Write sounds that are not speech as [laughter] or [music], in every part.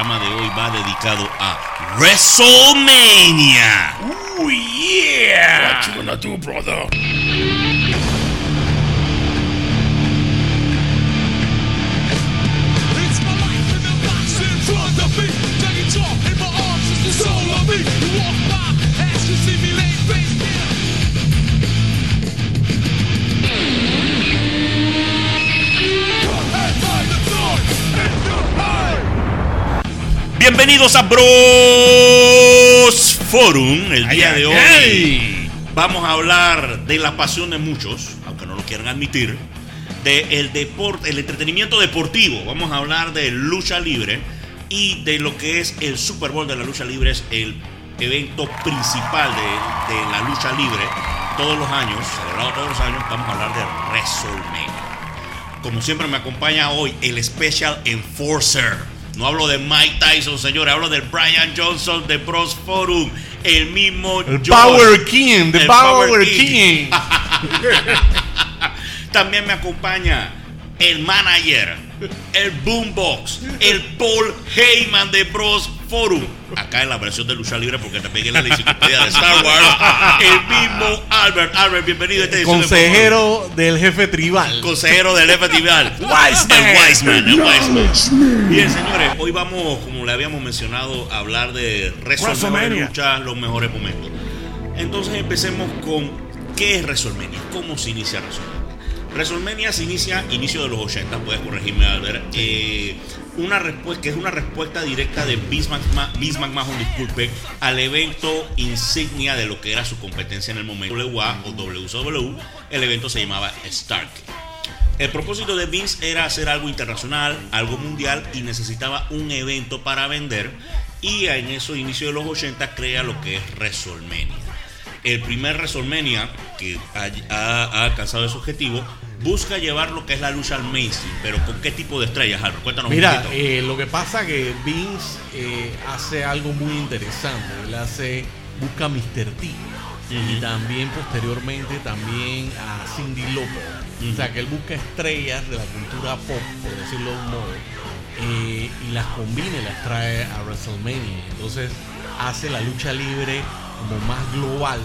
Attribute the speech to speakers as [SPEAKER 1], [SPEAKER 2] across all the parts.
[SPEAKER 1] programa de hoy va dedicado a WrestleMania.
[SPEAKER 2] Oh yeah!
[SPEAKER 3] What you gonna do, brother?
[SPEAKER 1] Bienvenidos a Bros Forum. El día de hoy vamos a hablar de la pasión de muchos, aunque no lo quieran admitir, de el deporte, el entretenimiento deportivo. Vamos a hablar de lucha libre y de lo que es el Super Bowl de la lucha libre, es el evento principal de, de la lucha libre todos los años, celebrado todos los años. Vamos a hablar de WrestleMania. Como siempre me acompaña hoy el Special Enforcer. No hablo de Mike Tyson, señores, hablo del Brian Johnson de Bros Forum, el mismo
[SPEAKER 3] El
[SPEAKER 1] George.
[SPEAKER 3] Power King, the
[SPEAKER 1] El
[SPEAKER 3] Power, King. [laughs]
[SPEAKER 1] También me acompaña el manager, el Boombox, el Paul Heyman de Bros Forum. Acá en la versión de lucha libre, porque te pegué la enciclopedia de Star Wars. [laughs] El mismo Albert. Albert, bienvenido a esta edición de.
[SPEAKER 3] Consejero del jefe tribal.
[SPEAKER 1] consejero del festival. [laughs]
[SPEAKER 3] Wiseman.
[SPEAKER 1] El Wiseman, el Wiseman. Bien, señores, hoy vamos, como le habíamos mencionado, a hablar de WrestleMania. lucha, los mejores momentos. Entonces empecemos con ¿qué es WrestleMania? ¿Cómo se inicia WrestleMania? WrestleMania se inicia inicio de los 80, puedes corregirme Albert. Eh, una respuesta que es una respuesta directa de McMahon, Vince McMahon, disculpe, al evento insignia de lo que era su competencia en el momento WA o WCW. El evento se llamaba Stark. El propósito de Vince era hacer algo internacional, algo mundial y necesitaba un evento para vender. Y en eso, inicio de los 80, crea lo que es WrestleMania. El primer WrestleMania que ha alcanzado ese objetivo busca llevar lo que es la lucha al mainstream. Pero ¿con qué tipo de estrellas, Albert? Cuéntanos
[SPEAKER 3] Mira,
[SPEAKER 1] un poquito.
[SPEAKER 3] eh, lo que pasa que Vince eh, hace algo muy interesante. Él hace, busca a Mr. T. Y también posteriormente también a Cindy Lauper. O sea que él busca estrellas de la cultura pop, por decirlo de un modo. eh, y las combina y las trae a WrestleMania. Entonces hace la lucha libre como más global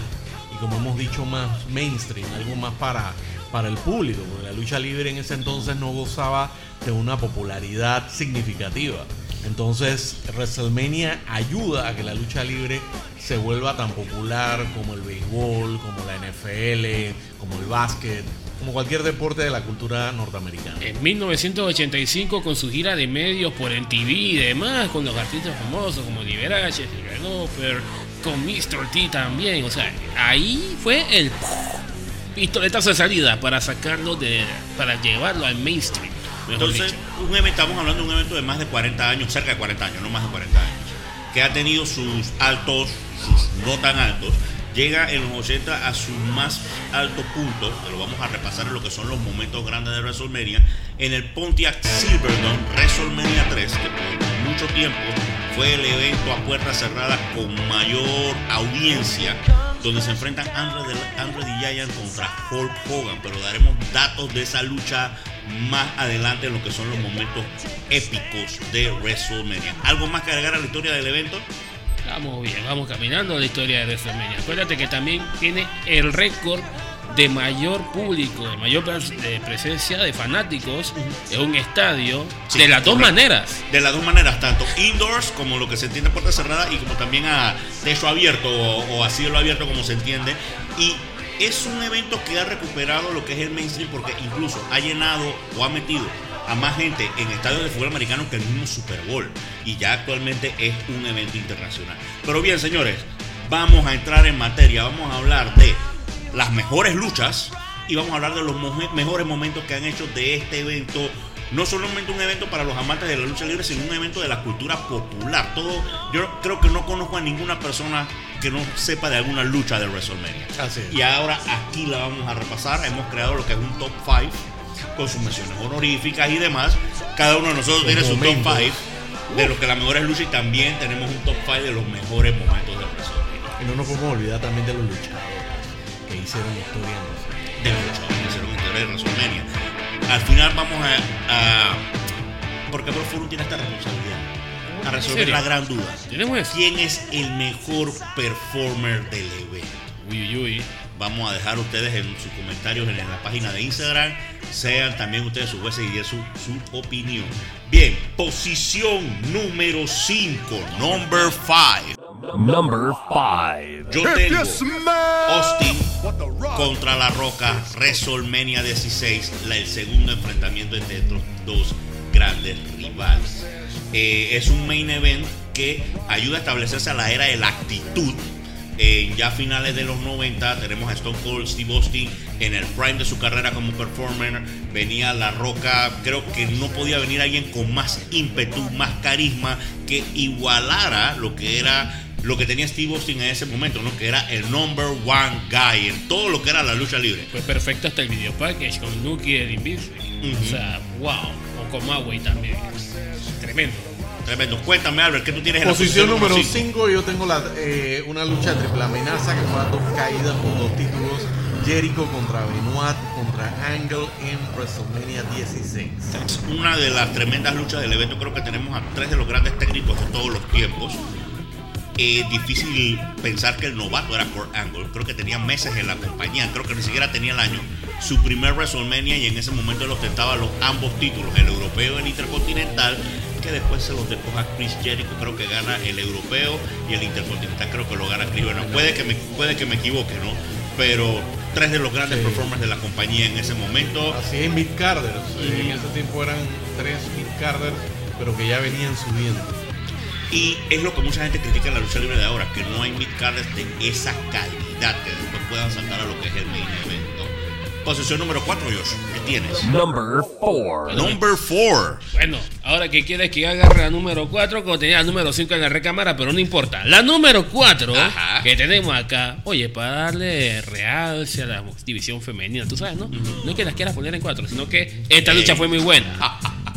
[SPEAKER 3] y como hemos dicho más mainstream, algo más para, para el público, porque la lucha libre en ese entonces no gozaba de una popularidad significativa. Entonces WrestleMania ayuda a que la lucha libre se vuelva tan popular como el béisbol, como la NFL, como el básquet, como cualquier deporte de la cultura norteamericana.
[SPEAKER 4] En 1985 con su gira de medios por MTV y demás, con los artistas famosos como Liberace, Silver Lauper, con Mr. T también, o sea, ahí fue el pistoletazo de salida para sacarlo de, para llevarlo al mainstream.
[SPEAKER 1] Entonces, un evento, estamos hablando de un evento de más de 40 años, cerca de 40 años, no más de 40 años, que ha tenido sus altos, sus no tan altos, llega en los 80 a su más alto punto, que lo vamos a repasar en lo que son los momentos grandes de WrestleMania, en el Pontiac Silverdome WrestleMania 3, que por mucho tiempo fue el evento a puerta cerrada con mayor audiencia, donde se enfrentan Andre, the Giant contra Hulk Hogan, pero daremos datos de esa lucha más adelante en lo que son los momentos épicos de WrestleMania. ¿Algo más que agregar a la historia del evento?
[SPEAKER 4] Vamos bien, vamos caminando a la historia de WrestleMania. Acuérdate que también tiene el récord de mayor público, de mayor de presencia de fanáticos en un estadio
[SPEAKER 1] Sí,
[SPEAKER 4] de las dos maneras.
[SPEAKER 1] De las dos maneras, tanto indoors como lo que se entiende puerta cerrada y como también a techo abierto o, o a cielo abierto como se entiende. Y es un evento que ha recuperado lo que es el mainstream porque incluso ha llenado o ha metido a más gente en estadios de fútbol americano que el mismo Super Bowl. Y ya actualmente es un evento internacional. Pero bien, señores, vamos a entrar en materia. Vamos a hablar de las mejores luchas y vamos a hablar de los mejores momentos que han hecho de este evento. No solamente un evento para los amantes de la lucha libre, sino un evento de la cultura popular. Todo, yo creo que no conozco a ninguna persona que no sepa de alguna lucha de WrestleMania.
[SPEAKER 3] Así es.
[SPEAKER 1] Y ahora aquí la vamos a repasar. Hemos creado lo que es un top 5 con sus menciones honoríficas y demás. Cada uno de nosotros tiene su top
[SPEAKER 3] momentos.
[SPEAKER 1] 5 de lo que las mejores luchas y también tenemos un top 5 de los mejores momentos de WrestleMania.
[SPEAKER 3] Y no nos podemos olvidar también de los luchadores hicieron historia. en ese-
[SPEAKER 1] de que hicieron historia de WrestleMania. Al final vamos a, a porque Bob Forum tiene esta responsabilidad. A resolver la gran duda.
[SPEAKER 4] Tenemos eso.
[SPEAKER 1] ¿Quién es el mejor performer del evento?
[SPEAKER 4] Uy, uy, uy.
[SPEAKER 1] Vamos a dejar ustedes en sus comentarios en la página de Instagram. Sean también ustedes sus jueces y den su, su opinión. Bien, posición número 5, number 5.
[SPEAKER 2] Number five.
[SPEAKER 1] Yo tengo Austin contra La Roca, WrestleMania 16, la- el segundo enfrentamiento entre estos dos grandes rivales. Eh, es un main event que ayuda a establecerse a la era de la actitud. Eh, ya a finales de los 90 tenemos a Stone Cold Steve Austin en el prime de su carrera como performer. Venía La Roca, creo que no podía venir alguien con más ímpetu, más carisma, que igualara lo que era lo que tenía Steve Austin en ese momento, ¿no? Que era el number one guy en todo lo que era la lucha libre.
[SPEAKER 4] Fue perfecto hasta el video package con Nuki de Invincible.
[SPEAKER 1] Ujú.
[SPEAKER 4] O sea, wow. O con Maway también. Tremendo.
[SPEAKER 1] Tremendo. Cuéntame, Albert, ¿qué tú tienes en
[SPEAKER 3] Posición
[SPEAKER 1] la
[SPEAKER 3] número
[SPEAKER 1] cinco?
[SPEAKER 3] 5, yo tengo la, eh, una lucha triple amenaza que fue a dos caídas por dos títulos. Jericho contra Benoit contra Angle en WrestleMania 16.
[SPEAKER 1] Es una de las tremendas luchas del evento. Creo que tenemos a tres de los grandes técnicos de todos los tiempos. Eh, difícil pensar que el novato era Kurt Angle. Creo que tenía meses en la compañía. Creo que ni siquiera tenía el año. Su primer WrestleMania y en ese momento él ostentaba los ambos títulos, el europeo y el intercontinental, que después se los dejó a Chris Jericho. Creo que gana el europeo y el intercontinental creo que lo gana Chris. Puede que me, puede que me equivoque, ¿no? Pero tres de los grandes
[SPEAKER 3] Sí.
[SPEAKER 1] performers de la compañía en ese momento.
[SPEAKER 3] Así es Mid Carders. eh, En ese tiempo eran tres Mid Carders, pero que ya venían subiendo.
[SPEAKER 1] Y es lo que mucha gente critica en la lucha libre de ahora, que no hay mid-carders de esa calidad que después puedan saltar a lo que es el main event. ¿no? Posición número 4, Josh, ¿qué tienes?
[SPEAKER 2] Number four.
[SPEAKER 1] Number 4.
[SPEAKER 4] Bueno, ahora que quieres que agarre la número 4, como tenía la número 5 en la recámara, pero no importa. La número 4
[SPEAKER 1] Ajá.
[SPEAKER 4] que tenemos acá, oye, para darle realce a la división femenina, tú sabes, ¿no? No es que las quieras poner en 4, sino que esta lucha fue muy buena.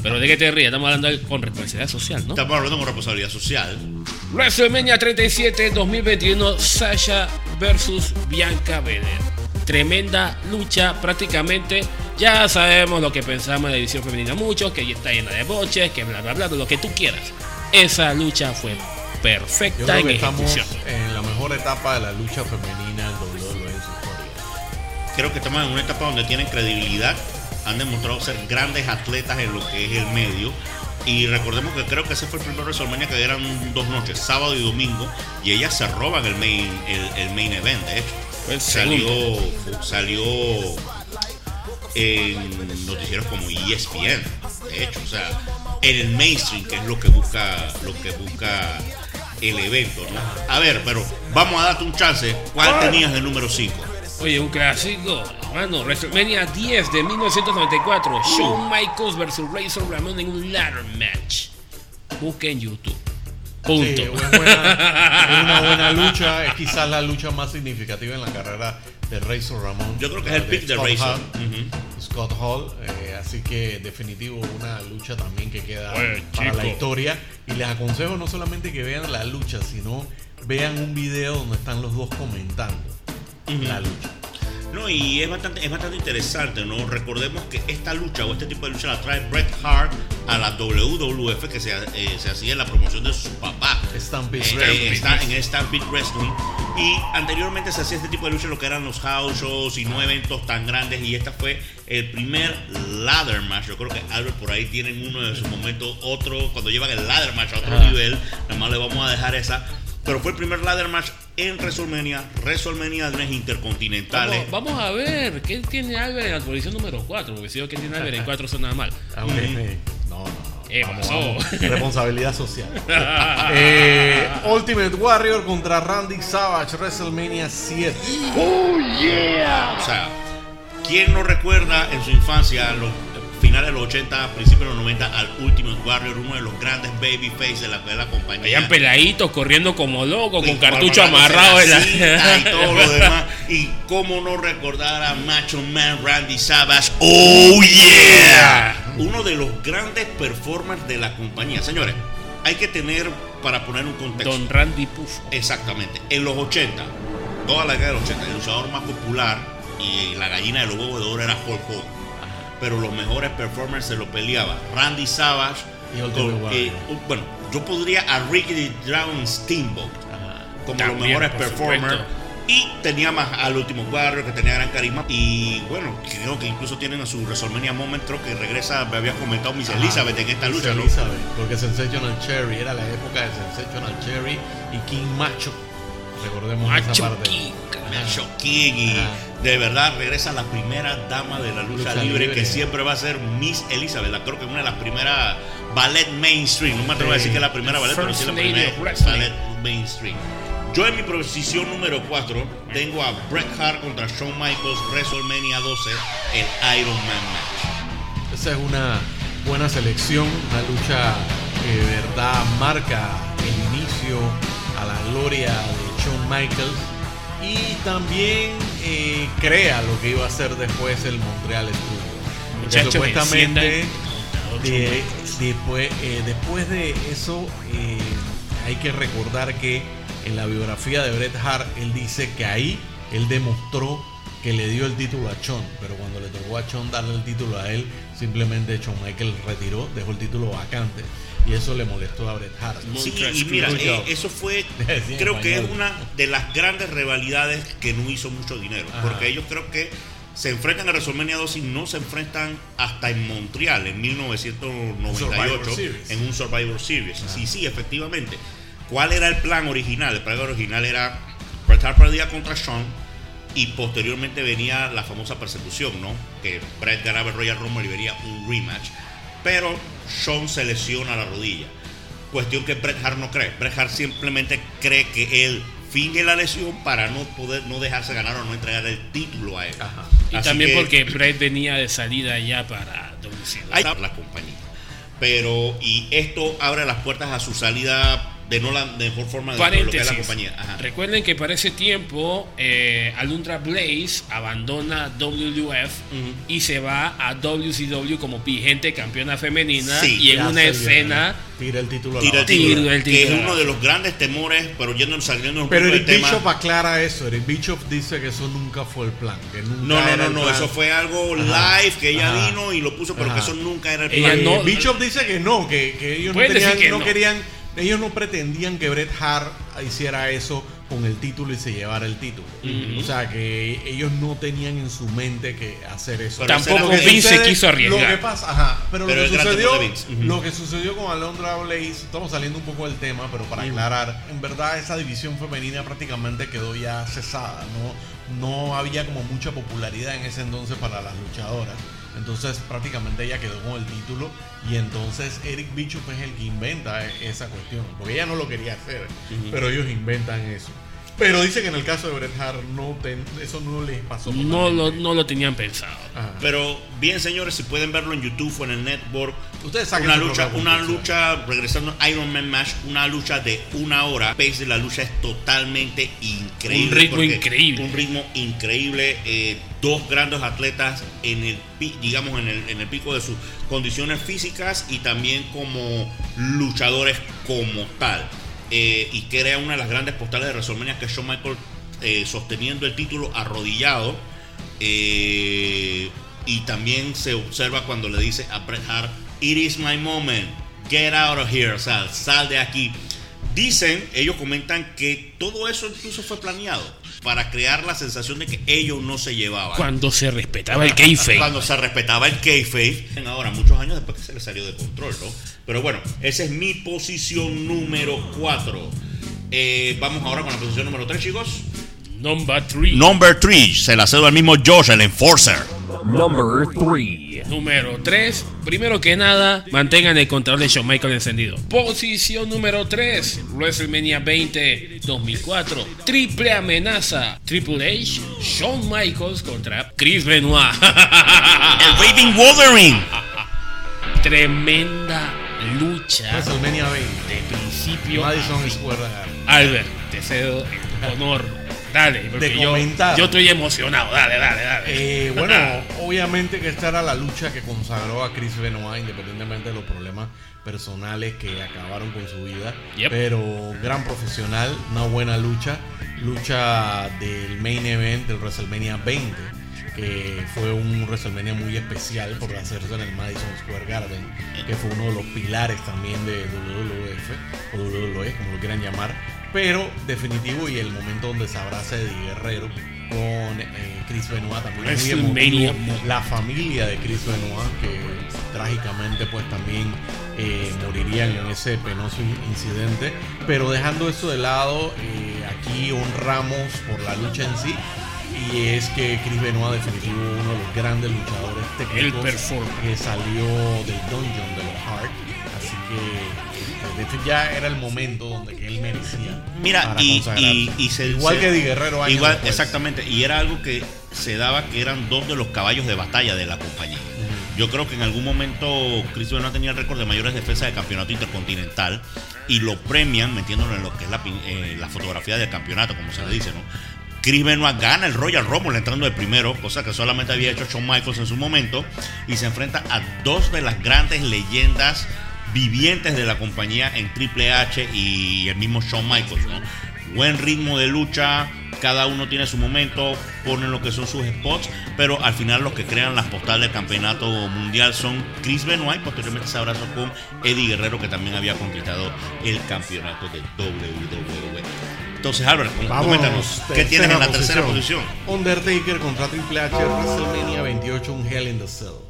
[SPEAKER 4] Pero de qué te ríes, estamos hablando con responsabilidad social, ¿no?
[SPEAKER 1] Estamos hablando con responsabilidad social.
[SPEAKER 4] WrestleMania 37 2021 Sasha versus Bianca Belair. Tremenda lucha prácticamente. Ya sabemos lo que pensamos de la división femenina mucho, que ya está llena de boches, que bla bla bla, lo que tú quieras. Esa lucha fue
[SPEAKER 3] Yo
[SPEAKER 4] perfecta
[SPEAKER 3] creo
[SPEAKER 4] en
[SPEAKER 3] que estamos
[SPEAKER 4] ejecución.
[SPEAKER 3] en la mejor etapa de la lucha femenina en WWE en su historia.
[SPEAKER 1] Creo que estamos en una etapa donde tienen credibilidad, han demostrado ser grandes atletas en lo que es el medio. Y recordemos que creo que ese fue el primer WrestleMania que eran dos noches, sábado y domingo, y ellas se roban el main, el, el main event, de hecho.
[SPEAKER 4] El
[SPEAKER 1] salió, salió en noticieros como ESPN, de hecho, o sea, en el mainstream, que es lo que busca, lo que busca el evento, ¿no? A ver, pero vamos a darte un chance. ¿Cuál tenías de número 5?
[SPEAKER 4] Oye, un clásico, hermano. WrestleMania 10 de 1994. Shawn Michaels versus Razor Ramon en un ladder match. Busca en YouTube. Punto.
[SPEAKER 3] Sí, es, buena- es una [laughs] buena lucha. Es quizás la lucha más significativa en la carrera de Razor Ramón.
[SPEAKER 1] Yo creo que es el pick de
[SPEAKER 3] Scott
[SPEAKER 1] Razor.
[SPEAKER 3] Hall. Scott Hall. eh, así que definitivo una lucha también que queda
[SPEAKER 4] Oye,
[SPEAKER 3] para la historia. Y les aconsejo no solamente que vean la lucha, sino vean un video donde están los dos comentando la lucha.
[SPEAKER 1] No, y es bastante, es bastante interesante, ¿no? Recordemos que esta lucha o este tipo de lucha la trae Bret Hart a la WWF que se, eh, se hacía en la promoción de su papá.
[SPEAKER 3] Stampede
[SPEAKER 1] Eh,
[SPEAKER 3] Wrestling.
[SPEAKER 1] en Stampede Wrestling. Y anteriormente se hacía este tipo de lucha, lo que eran los house shows y no eventos tan grandes. Y esta fue el primer ladder match. Yo creo que Albert por ahí tienen uno de sus momentos, otro, cuando llevan el ladder match a otro
[SPEAKER 4] Ah.
[SPEAKER 1] nivel. Nada más le vamos a dejar esa. Pero fue el primer ladder match en WrestleMania, WrestleMania 3 intercontinentales.
[SPEAKER 4] Vamos, vamos a ver, ¿qué tiene Albert en la posición número 4? Porque si yo que tiene Albert en 4 suena mal.
[SPEAKER 3] Ah, ok. No, no, no.
[SPEAKER 4] Eh,
[SPEAKER 3] Vamos, vamos. [laughs] Responsabilidad social. [laughs] Eh, Ultimate Warrior contra Randy Savage, WrestleMania 7.
[SPEAKER 1] O sea, ¿quién no recuerda en su infancia, los finales de los 80, principios de los 90, al Ultimate Warrior, uno de los grandes babyface de la, de la compañía?
[SPEAKER 4] Habían peladitos corriendo como locos, con cartucho amarrado en la.
[SPEAKER 1] cinta y [laughs] todo lo demás. Y cómo no recordar a Macho Man Randy Savage. ¡Oh, yeah! Uno de los grandes performers de la compañía. Señores, hay que tener, para poner un contexto.
[SPEAKER 4] Don Randy Puff.
[SPEAKER 1] Exactamente. En los 80, toda la década de los 80, el luchador más popular y la gallina de los huevos de oro era Hulk Hogan. Pero los mejores performers se lo peleaba Randy Savage
[SPEAKER 3] Y
[SPEAKER 1] con, eh, bueno, yo podría a Ricky Dragon Steamboat
[SPEAKER 3] Ajá.
[SPEAKER 1] como
[SPEAKER 4] También,
[SPEAKER 1] los mejores performers.
[SPEAKER 4] supuesto.
[SPEAKER 1] Y tenía más al último Warrior que tenía gran carisma. Y bueno, creo que incluso tienen a su WrestleMania Moment. Creo que regresa, me había comentado Miss
[SPEAKER 3] Ajá.
[SPEAKER 1] Elizabeth en esta
[SPEAKER 3] Miss
[SPEAKER 1] lucha, ¿no?
[SPEAKER 3] Elizabeth, porque Sensational Cherry era la época de Sensational Cherry y King Macho. Recordemos
[SPEAKER 4] Macho
[SPEAKER 3] esa parte.
[SPEAKER 4] King.
[SPEAKER 1] Macho King y
[SPEAKER 3] Ajá.
[SPEAKER 1] de verdad regresa la primera dama de la lucha,
[SPEAKER 3] Lucha
[SPEAKER 1] libre,
[SPEAKER 3] libre.
[SPEAKER 1] que siempre va a ser Miss Elizabeth. La, creo que una de las primeras ballet mainstream. No me atrevo a decir que es la primera ballet, pero sí la primera ballet mainstream. Yo en mi posición número 4 tengo a Bret Hart contra Shawn Michaels WrestleMania 12, el Iron Man match.
[SPEAKER 3] Esa es una buena selección, una lucha que de verdad marca el inicio a la gloria de Shawn Michaels y también eh, crea lo que iba a ser después el Montreal Studio. Porque supuestamente de- después, eh, después de eso eh, hay que recordar que en la biografía de Bret Hart él dice que ahí él demostró que le dio el título a Shawn, pero cuando le tocó a Shawn darle el título a él, simplemente Shawn Michael retiró, dejó el título vacante y eso le molestó a Bret Hart.
[SPEAKER 1] Sí, y mira, eh, eso fue, [laughs] creo que es una de las grandes rivalidades que no hizo mucho dinero,
[SPEAKER 3] Ajá.
[SPEAKER 1] porque ellos creo que se enfrentan a WrestleMania 2 y no se enfrentan hasta en Montreal en 1998
[SPEAKER 3] Survivor Series.
[SPEAKER 1] en un Survivor Series. Sí, sí, efectivamente. ¿Cuál era el plan original? El plan original era Bret Hart perdía contra Shawn y posteriormente venía la famosa persecución, ¿no? Que Bret ganaba el Royal Rumble y venía un rematch. Pero Shawn se lesiona la rodilla. Cuestión que Bret Hart no cree. Bret Hart simplemente cree que él finge la lesión para no poder no dejarse ganar o no entregar el título a él.
[SPEAKER 3] Ajá.
[SPEAKER 4] Y
[SPEAKER 1] Así
[SPEAKER 4] también
[SPEAKER 1] que
[SPEAKER 4] porque Bret venía de salida ya para
[SPEAKER 1] está la compañía. Pero, y esto abre las puertas a su salida de no la mejor forma de lo que es la compañía. Ajá.
[SPEAKER 4] Recuerden que para ese tiempo eh, Alundra Blaze abandona WWF y se va a WCW como vigente campeona femenina
[SPEAKER 1] Sí,
[SPEAKER 4] y en una escena
[SPEAKER 3] Tira el título a la
[SPEAKER 1] Tira el.
[SPEAKER 4] Tira
[SPEAKER 1] título,
[SPEAKER 4] el
[SPEAKER 1] que es
[SPEAKER 4] título.
[SPEAKER 1] uno de los grandes temores, pero yendo saliendo un
[SPEAKER 3] Pero
[SPEAKER 1] poco
[SPEAKER 3] Eric
[SPEAKER 1] del tema.
[SPEAKER 3] Bishop aclara eso. Eric Bishop dice que eso nunca fue el plan. Que nunca
[SPEAKER 1] No, no, no, no,
[SPEAKER 3] plan.
[SPEAKER 1] eso fue algo
[SPEAKER 3] Ajá.
[SPEAKER 1] live que ella
[SPEAKER 3] Ajá.
[SPEAKER 1] vino y lo puso, pero
[SPEAKER 3] Ajá.
[SPEAKER 1] que eso nunca era el plan.
[SPEAKER 4] No-
[SPEAKER 3] Bishop dice que no, que, que ellos no, tenían-
[SPEAKER 4] que
[SPEAKER 3] no
[SPEAKER 4] no.
[SPEAKER 3] querían, ellos no pretendían que Bret Hart hiciera eso con el título y se llevara el título. O sea, que ellos no tenían en su mente que hacer eso.
[SPEAKER 1] Pero
[SPEAKER 4] tampoco Vince
[SPEAKER 3] sucede-
[SPEAKER 4] quiso arriesgar.
[SPEAKER 3] Lo que pasa, ajá, pero,
[SPEAKER 1] Pero
[SPEAKER 3] lo, que sucedió,
[SPEAKER 1] Vince. Ujú.
[SPEAKER 3] lo que sucedió con Alondra Blaze, estamos saliendo un poco del tema, pero para aclarar, en verdad esa división femenina prácticamente quedó ya cesada, no, no había como mucha popularidad en ese entonces para las luchadoras. Entonces prácticamente ella quedó con el título y entonces Eric Bishop es el que inventa e- esa cuestión, porque ella no lo quería hacer, pero ellos inventan eso. Pero dice que en el caso de Bret Hart no ten- eso no les pasó.
[SPEAKER 4] no lo, no lo tenían pensado.
[SPEAKER 3] Ajá.
[SPEAKER 1] Pero bien, señores, si pueden verlo en YouTube o en el network,
[SPEAKER 3] Ustedes
[SPEAKER 1] una lucha, una lucha, regresando a Iron Man Match, una lucha de una hora. Pace de la lucha es totalmente increíble.
[SPEAKER 4] Un ritmo increíble.
[SPEAKER 1] Un ritmo increíble. eh, dos grandes atletas en el, digamos, en el, en el pico de sus condiciones físicas y también como luchadores como tal. Eh, y crea una de las grandes postales de WrestleMania que es Shawn Michaels eh, sosteniendo el título arrodillado. Eh, y también se observa cuando le dice a Bret Hart, It is my moment, get out of here, sea, sal de aquí. Dicen, ellos comentan que todo eso incluso fue planeado para crear la sensación de que ellos no se llevaban.
[SPEAKER 4] Cuando se respetaba el kayfabe.
[SPEAKER 1] Cuando se respetaba el kayfabe. Ahora, muchos años después que se le salió de control, ¿no? Pero bueno, esa es mi posición número 4. vamos ahora con la posición número 3, chicos.
[SPEAKER 4] Number 3.
[SPEAKER 1] Number 3, se la cedo al mismo Josh, el enforcer.
[SPEAKER 5] Number three.
[SPEAKER 4] Número 3. Primero que nada, mantengan el control de Shawn Michaels encendido. Posición número 3. WrestleMania 20 2004. Triple amenaza. Triple H, Shawn Michaels contra Chris Benoit. [laughs]
[SPEAKER 1] El Raving Wolverine.
[SPEAKER 4] Tremenda lucha
[SPEAKER 3] WrestleMania 20.
[SPEAKER 4] de principio a
[SPEAKER 3] Madison.
[SPEAKER 4] Albert, te cedo el honor. Dale, porque
[SPEAKER 3] De
[SPEAKER 4] yo,
[SPEAKER 3] comentar.
[SPEAKER 4] yo estoy emocionado. Dale, dale, dale.
[SPEAKER 3] Eh, bueno, [laughs] obviamente que esta era la lucha que consagró a Chris Benoit, independientemente de los problemas personales que acabaron con su vida.
[SPEAKER 4] Yep.
[SPEAKER 3] Pero gran profesional, una buena lucha. Lucha del main event del WrestleMania 20. que fue un WrestleMania muy especial por hacerse en el Madison Square Garden, que fue uno de los pilares también de WWF o WWE, como lo quieran llamar, pero definitivo y el momento donde se abraza Eddie Guerrero con eh, Chris Benoit también muy
[SPEAKER 4] WrestleMania
[SPEAKER 3] emotivo. la familia de Chris Benoit que trágicamente pues también eh, morirían en ese penoso in- incidente. Pero dejando eso de lado eh, aquí honramos por la lucha en sí y es que Chris Benoit definitivo uno de los grandes luchadores técnicos que salió del dungeon de los Hart así que hecho ya era el momento donde que él merecía
[SPEAKER 1] Mira, y,
[SPEAKER 3] consagrarse.
[SPEAKER 1] y, y se-
[SPEAKER 3] igual
[SPEAKER 1] se-
[SPEAKER 3] que Eddie Guerrero años
[SPEAKER 1] Igual,
[SPEAKER 3] después.
[SPEAKER 1] exactamente. Y era algo que se daba que eran dos de los caballos de batalla de la compañía. Yo creo que en algún momento Chris Benoit tenía el récord de mayores defensas de campeonato intercontinental y lo premian metiéndolo en lo que es la, eh, la fotografía del campeonato, como se le dice, ¿no? Chris Benoit gana el Royal Rumble entrando de primero, cosa que solamente había hecho Shawn Michaels en su momento, y se enfrenta a dos de las grandes leyendas vivientes de la compañía en Triple H y el mismo Shawn Michaels, ¿no? Buen ritmo de lucha, cada uno tiene su momento, ponen lo que son sus spots, pero al final los que crean las postales del campeonato mundial son Chris Benoit, posteriormente se abrazó con Eddie Guerrero que también había conquistado el campeonato de WWE. Entonces, Albert, coméntanos, ¿qué tienes en la tercera posición?
[SPEAKER 3] Undertaker contra Triple H, WrestleMania 28, un Hell in the Cell.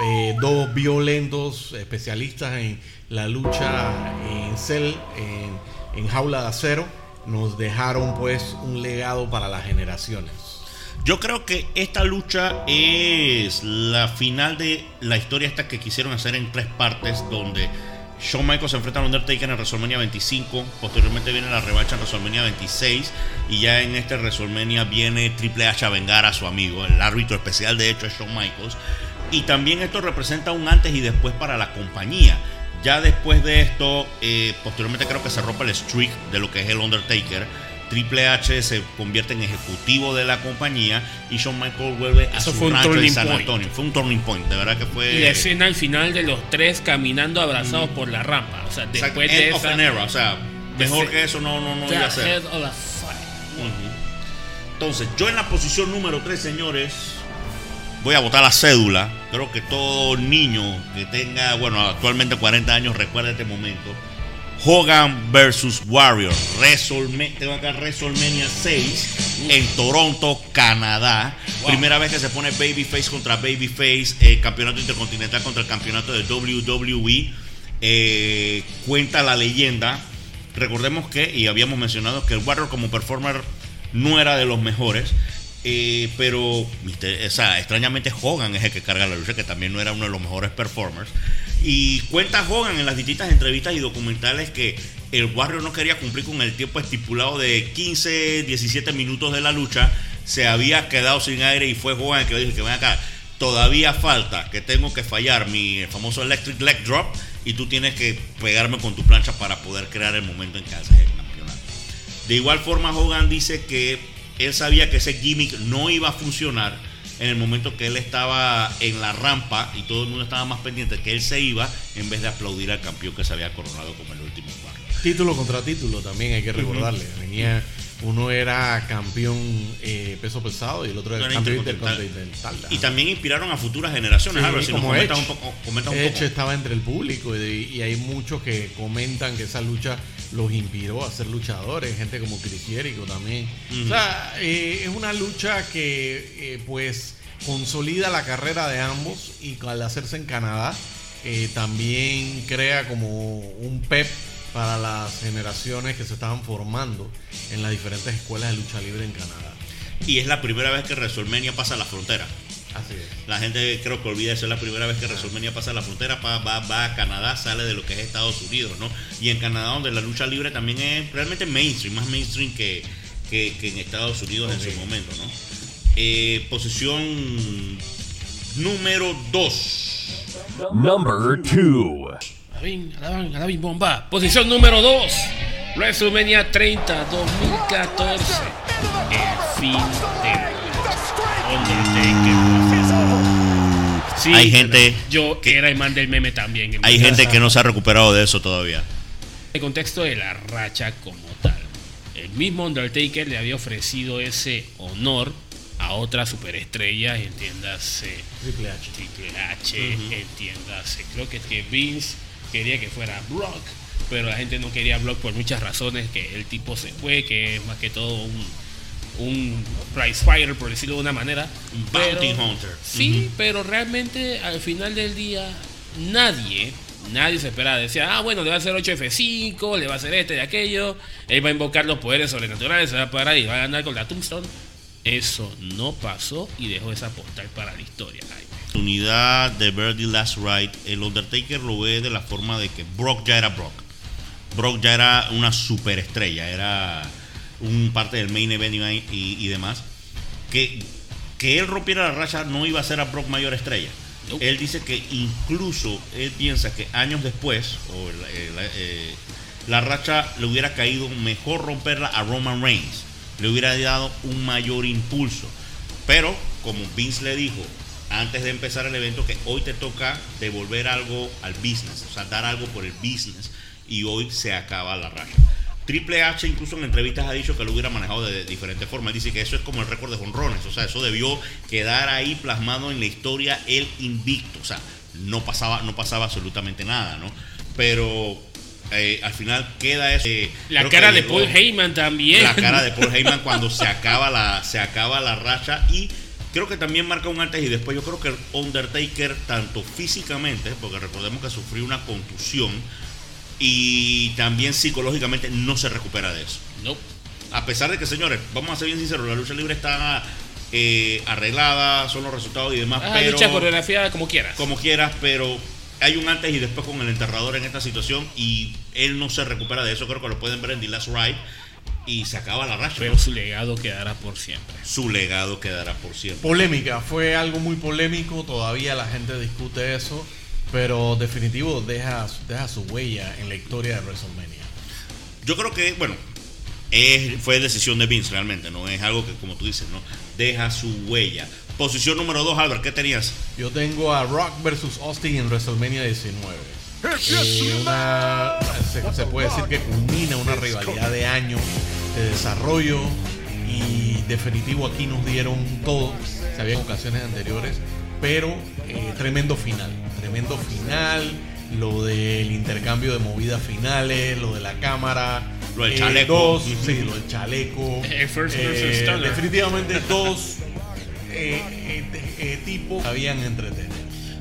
[SPEAKER 3] Eh, dos violentos especialistas en la lucha en cel, en, jaula de acero, nos dejaron pues un legado para las generaciones.
[SPEAKER 1] Yo creo que esta lucha es la final de la historia esta que quisieron hacer en tres partes, donde Shawn Michaels se enfrenta a Undertaker en WrestleMania 25, posteriormente viene la revancha en WrestleMania 26 y ya en este WrestleMania viene Triple H a vengar a su amigo, el árbitro especial de hecho es Shawn Michaels. Y también esto representa un antes y después para la compañía. Ya después de esto, eh, posteriormente creo que se rompe el streak de lo que es el Undertaker. Triple H se convierte en ejecutivo de la compañía y Shawn Michaels vuelve a
[SPEAKER 4] Eso
[SPEAKER 1] su
[SPEAKER 4] fue un
[SPEAKER 1] rancho en San
[SPEAKER 4] point.
[SPEAKER 1] Antonio. Fue un turning point, de verdad que fue.
[SPEAKER 4] Y la escena al final de los tres caminando abrazados por la rampa. O sea, después de
[SPEAKER 1] end of
[SPEAKER 4] esa.
[SPEAKER 1] an era, o sea, mejor
[SPEAKER 4] Ese-
[SPEAKER 1] que eso no, no, no iba a ser.
[SPEAKER 4] head of the fight.
[SPEAKER 1] Ujú. Entonces, yo en la posición número 3, señores, voy a votar la cédula. Creo que todo niño que tenga, bueno, actualmente 40 años recuerda este momento. Hogan versus Warrior. Resolme- tengo acá WrestleMania 6 en Toronto, Canadá. Primera vez que se pone Babyface contra Babyface, el campeonato intercontinental contra el campeonato de WWE. Eh, cuenta la leyenda. Recordemos que, y habíamos mencionado que el Warrior como performer no era de los mejores. Eh, pero o sea, extrañamente Hogan es el que carga la lucha, que también no era uno de los mejores performers. Y cuenta Hogan en las distintas entrevistas y documentales que el Warrior no quería cumplir con el tiempo estipulado de 15, 17 minutos de la lucha. Se había quedado sin aire y fue Hogan el que dijo que ven acá. Todavía falta que tengo que fallar mi famoso electric leg drop y tú tienes que pegarme con tu plancha para poder crear el momento en que haces el campeonato. De igual forma, Hogan dice que él sabía que ese gimmick no iba a funcionar en el momento que él estaba en la rampa y todo el mundo estaba más pendiente que él se iba en vez de aplaudir al campeón que se había coronado como el último cuarto.
[SPEAKER 3] Título contra título también hay que recordarle. Venía, uno era campeón eh, peso pesado y el otro era campeón
[SPEAKER 1] intercontinental.
[SPEAKER 3] intercontinental.
[SPEAKER 1] Y también inspiraron a futuras generaciones.
[SPEAKER 3] Sí,
[SPEAKER 1] si
[SPEAKER 3] como
[SPEAKER 1] un poco, un poco.
[SPEAKER 3] estaba entre el público y hay muchos que comentan que esa lucha los inspiró a ser luchadores, gente como Chris Jericho también. O sea, eh, es una lucha que eh, pues consolida la carrera de ambos y al hacerse en Canadá eh, también crea como un pep para las generaciones que se estaban formando en las diferentes escuelas de lucha libre en Canadá.
[SPEAKER 1] Y es la primera vez que WrestleMania pasa la frontera.
[SPEAKER 3] Así es.
[SPEAKER 1] La gente creo que olvida eso, es la primera vez que WrestleMania pasa la frontera, va, va a Canadá, sale de lo que es Estados Unidos, ¿no? Y en Canadá donde la lucha libre también es realmente mainstream, más mainstream que, que- que en Estados Unidos en su momento, ¿no? Eh, posición número 2.
[SPEAKER 5] Number two.
[SPEAKER 4] Alabín, alabín, alabín, bomba. Posición número 2. WrestleMania 30, 2014. El fin de Undertaker. Sí,
[SPEAKER 1] Hay gente
[SPEAKER 4] Yo
[SPEAKER 1] que-
[SPEAKER 4] era el man del meme también. en
[SPEAKER 1] Hay gente que no se ha recuperado de eso todavía.
[SPEAKER 4] el contexto de la racha como tal. El mismo Undertaker le había ofrecido ese honor a a otra superestrella, entiéndase
[SPEAKER 3] Triple H.
[SPEAKER 4] Triple H, entiéndase. Creo que, que Vince quería que fuera Brock, pero la gente no quería Brock por muchas razones, que el tipo se fue, que es más que todo un, un prize fighter, por decirlo de una manera.
[SPEAKER 1] Un bounty
[SPEAKER 4] Pero-
[SPEAKER 1] hunter.
[SPEAKER 4] Sí, pero realmente al final del día nadie, nadie se esperaba. Decía, ah, bueno, le va a hacer 8F5, le va a hacer este y aquello, él va a invocar los poderes sobrenaturales, se va a parar y va a ganar con la Tombstone. Eso no pasó y dejó esa postal para la historia. Ay,
[SPEAKER 1] Unidad de Verdi Last Ride, el Undertaker lo ve de la forma de que Brock ya era Brock. Brock ya era una superestrella, era un parte del main event y, demás. Que, que él rompiera la racha no iba a ser a Brock mayor estrella.
[SPEAKER 4] Nope.
[SPEAKER 1] Él dice que incluso él piensa que años después, o la, la- eh, la racha le hubiera caído mejor romperla a Roman Reigns. Le hubiera dado un mayor impulso. Pero, como Vince le dijo antes de empezar el evento, que hoy te toca devolver algo al business, o sea, dar algo por el business. Y hoy se acaba la racha. Triple H incluso en entrevistas ha dicho que lo hubiera manejado de diferentes formas. Dice que eso es como el récord de jonrones. O sea, eso debió quedar ahí plasmado en la historia el invicto. O sea, no pasaba, no pasaba absolutamente nada, ¿no? Pero eh, al final queda eso. eh,
[SPEAKER 4] La cara de Paul Heyman también.
[SPEAKER 1] la cara de Paul Heyman cuando [laughs] se acaba la se acaba la racha y creo que también marca un antes y después yo creo que Undertaker tanto físicamente porque recordemos que sufrió una contusión y también psicológicamente no se recupera de eso
[SPEAKER 4] No.
[SPEAKER 1] a pesar de que señores vamos a ser bien sinceros la lucha libre está eh, arreglada son los resultados y demás
[SPEAKER 4] Ah,
[SPEAKER 1] pero
[SPEAKER 4] lucha coreografiada como quieras.
[SPEAKER 1] como quieras, pero hay un antes y después con el enterrador en esta situación y él no se recupera de eso. Creo que lo pueden ver en The Last Ride y se acaba la racha.
[SPEAKER 4] Pero
[SPEAKER 1] ¿no?
[SPEAKER 4] su legado quedará por siempre.
[SPEAKER 1] Su legado quedará por siempre.
[SPEAKER 3] Polémica, fue algo muy polémico, todavía la gente discute eso, pero definitivo deja, deja su huella en la historia de WrestleMania.
[SPEAKER 1] Yo creo que, bueno, es- fue decisión de Vince realmente, no es algo que, como tú dices, no deja su huella. Posición número 2, Albert, ¿qué tenías?
[SPEAKER 3] Yo tengo a Rock versus Austin en WrestleMania 19. Eh, una- se, se puede decir que culmina una rivalidad de años de desarrollo y definitivo aquí nos dieron todo. Se había en ocasiones anteriores, pero eh, tremendo final. Tremendo final. Lo del intercambio de movidas finales, lo de la cámara.
[SPEAKER 1] Lo del
[SPEAKER 3] eh,
[SPEAKER 1] chaleco.
[SPEAKER 3] dos, sí, lo del chaleco. [laughs]
[SPEAKER 4] Eh, first
[SPEAKER 3] Eh, definitivamente [laughs] dos eh, eh, eh, tipos que habían entretenido.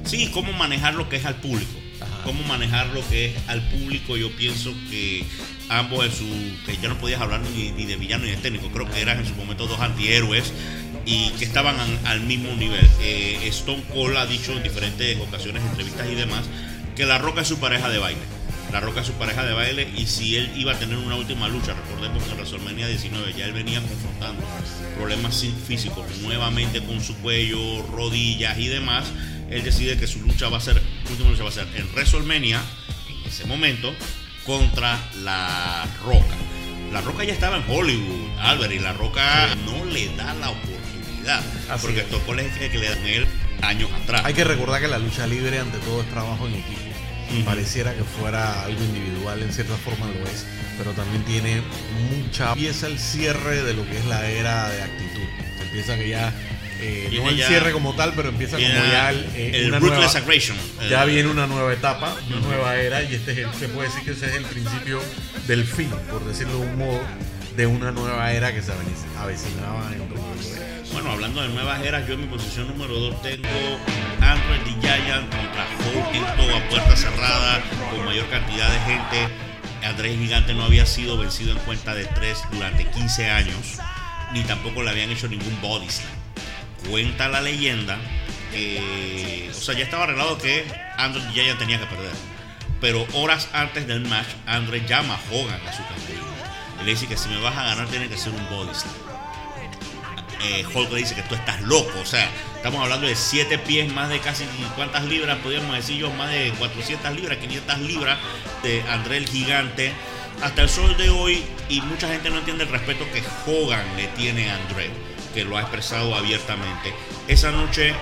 [SPEAKER 1] Sí, cómo manejar lo que es al público.
[SPEAKER 3] Ajá.
[SPEAKER 1] Cómo manejar lo que es al público. Yo pienso que ambos en su. que ya no podías hablar ni, ni de villano ni de técnico. Creo que eran en su momento dos antihéroes y que estaban al, mismo nivel. Eh, Stone Cold ha dicho en diferentes ocasiones, entrevistas y demás, que La Roca es su pareja de baile. La Roca es su pareja de baile y si él iba a tener una última lucha, recordemos que en WrestleMania 19 ya él venía confrontando problemas físicos nuevamente con su cuello, rodillas y demás, él decide que su lucha va a ser, última lucha va a ser en WrestleMania, en ese momento, contra La Roca. La Roca ya estaba en Hollywood, Albert, y La Roca no le da la oportunidad,
[SPEAKER 3] Así
[SPEAKER 1] porque
[SPEAKER 3] es.
[SPEAKER 1] El que le da a él años atrás.
[SPEAKER 3] Hay que recordar que la lucha libre ante todo es trabajo en equipo.
[SPEAKER 1] Ujú.
[SPEAKER 3] Pareciera que fuera algo individual, en cierta forma lo es, pero también tiene mucha... Empieza el cierre de lo que es la era de actitud. Se empieza que ya... eh, no el cierre como tal, pero empieza como ya el, eh,
[SPEAKER 1] el
[SPEAKER 3] una nueva- ya
[SPEAKER 1] Eh,
[SPEAKER 3] viene una nueva etapa, una nueva era y este es el- se puede decir que ese es el principio del fin, por decirlo de un modo, de una nueva era que se avecin- avecinaba en.
[SPEAKER 1] Bueno, hablando de nuevas eras, yo en mi posición número 2 tengo Android the Giant contra Hulk a puerta cerrada, con mayor cantidad de gente. Andrés Gigante no había sido vencido en cuenta de 3 durante 15 años, ni tampoco le habían hecho ningún body. Cuenta la leyenda o sea, ya estaba arreglado que Android the Giant tenía que perder. Pero horas antes del match, Andrés llama a Hogan a su camerino. Y le dice que si me vas a ganar tiene que ser un body eh, Hulk dice que tú estás loco. O sea, estamos hablando de 7 pies, más de casi cuántas libras, podríamos decir yo, más de 400 libras, 500 libras de André el Gigante. Hasta el sol de hoy, y mucha gente no entiende el respeto que Hogan le tiene a André, que lo ha expresado abiertamente. Esa noche,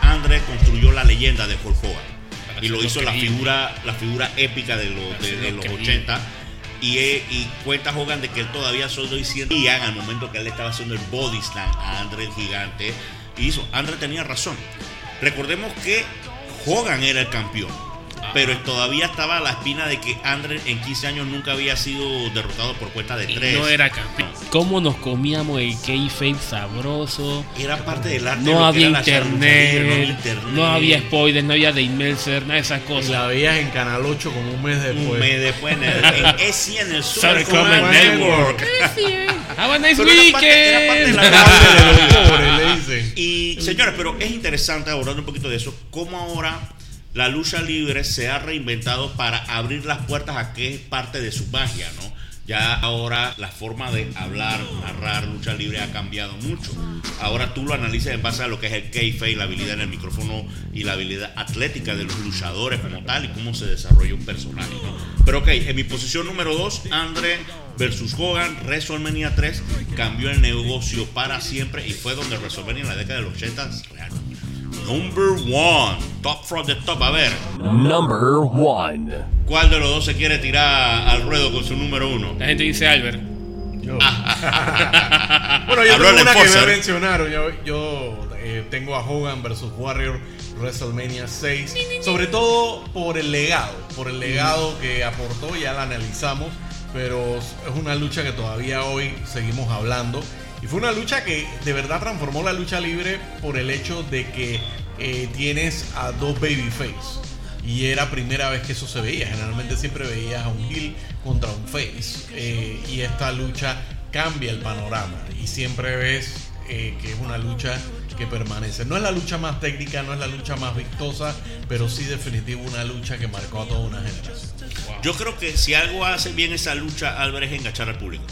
[SPEAKER 1] André construyó la leyenda de Hulk Hogan. Y lo hizo la figura, la figura épica de los, de, de los
[SPEAKER 4] Increíble.
[SPEAKER 1] 80. Y, y cuenta Hogan de que él todavía solo hacía al momento que él estaba haciendo el body slam a Andre el gigante. Y hizo, Andre tenía razón. Recordemos que Hogan era el campeón. Pero todavía estaba a la espina de que Andre en 15 años nunca había sido derrotado por cuenta de
[SPEAKER 4] Y
[SPEAKER 1] 3.
[SPEAKER 4] no era campeón. ¿Cómo nos comíamos el kayfabe sabroso?
[SPEAKER 1] Era parte del arte. de
[SPEAKER 4] No había
[SPEAKER 1] era la charla
[SPEAKER 4] internet,
[SPEAKER 1] no había internet.
[SPEAKER 4] no había spoilers, no había de Meltzer, nada de esas cosas.
[SPEAKER 3] la veías en Canal 8 como un mes después.
[SPEAKER 1] Un mes después en el, en [laughs] ESI, en el Super Command Network. [laughs] [laughs]
[SPEAKER 4] Have a nice
[SPEAKER 1] Pero era parte- era parte de
[SPEAKER 4] weekend.
[SPEAKER 1] la
[SPEAKER 3] Cable de los pobres, le dicen.
[SPEAKER 1] Y señores, pero es interesante abordando un poquito de eso, cómo ahora la lucha libre se ha reinventado para abrir las puertas a que es parte de su magia, ¿no? Ya ahora la forma de hablar, narrar lucha libre ha cambiado mucho. Ahora tú lo analizas en base a lo que es el kayfabe, la habilidad en el micrófono y la habilidad atlética de los luchadores como tal y cómo se desarrolla un personaje, ¿no? Pero ok, en mi posición número 2, Andre versus Hogan, WrestleMania 3 cambió el negocio para siempre y fue donde WrestleMania en la década de los 80 realmente. Number one, top from the top. A ver,
[SPEAKER 5] Number one.
[SPEAKER 1] ¿cuál de los dos se quiere tirar al ruedo con su número uno?
[SPEAKER 4] La gente dice Albert.
[SPEAKER 3] Yo. [laughs] bueno, yo tengo una que
[SPEAKER 1] enforcer.
[SPEAKER 3] me mencionaron. Yo, yo, eh, tengo a Hogan versus Warrior WrestleMania 6. Sobre todo por el legado. Por el legado que aportó, ya la analizamos. Pero es una lucha que todavía hoy seguimos hablando. Y fue una lucha que de verdad transformó la lucha libre por el hecho de que eh, tienes a dos babyface. Y era primera vez que eso se veía. Generalmente siempre veías a un heel contra un face. Eh, y esta lucha cambia el panorama. Y siempre ves eh, que es una lucha que permanece. No es la lucha más técnica, no es la lucha más vistosa, pero sí definitivo una lucha que marcó a toda una generación.
[SPEAKER 1] Yo creo que si algo hace bien esa lucha, Álvarez, es enganchar al público.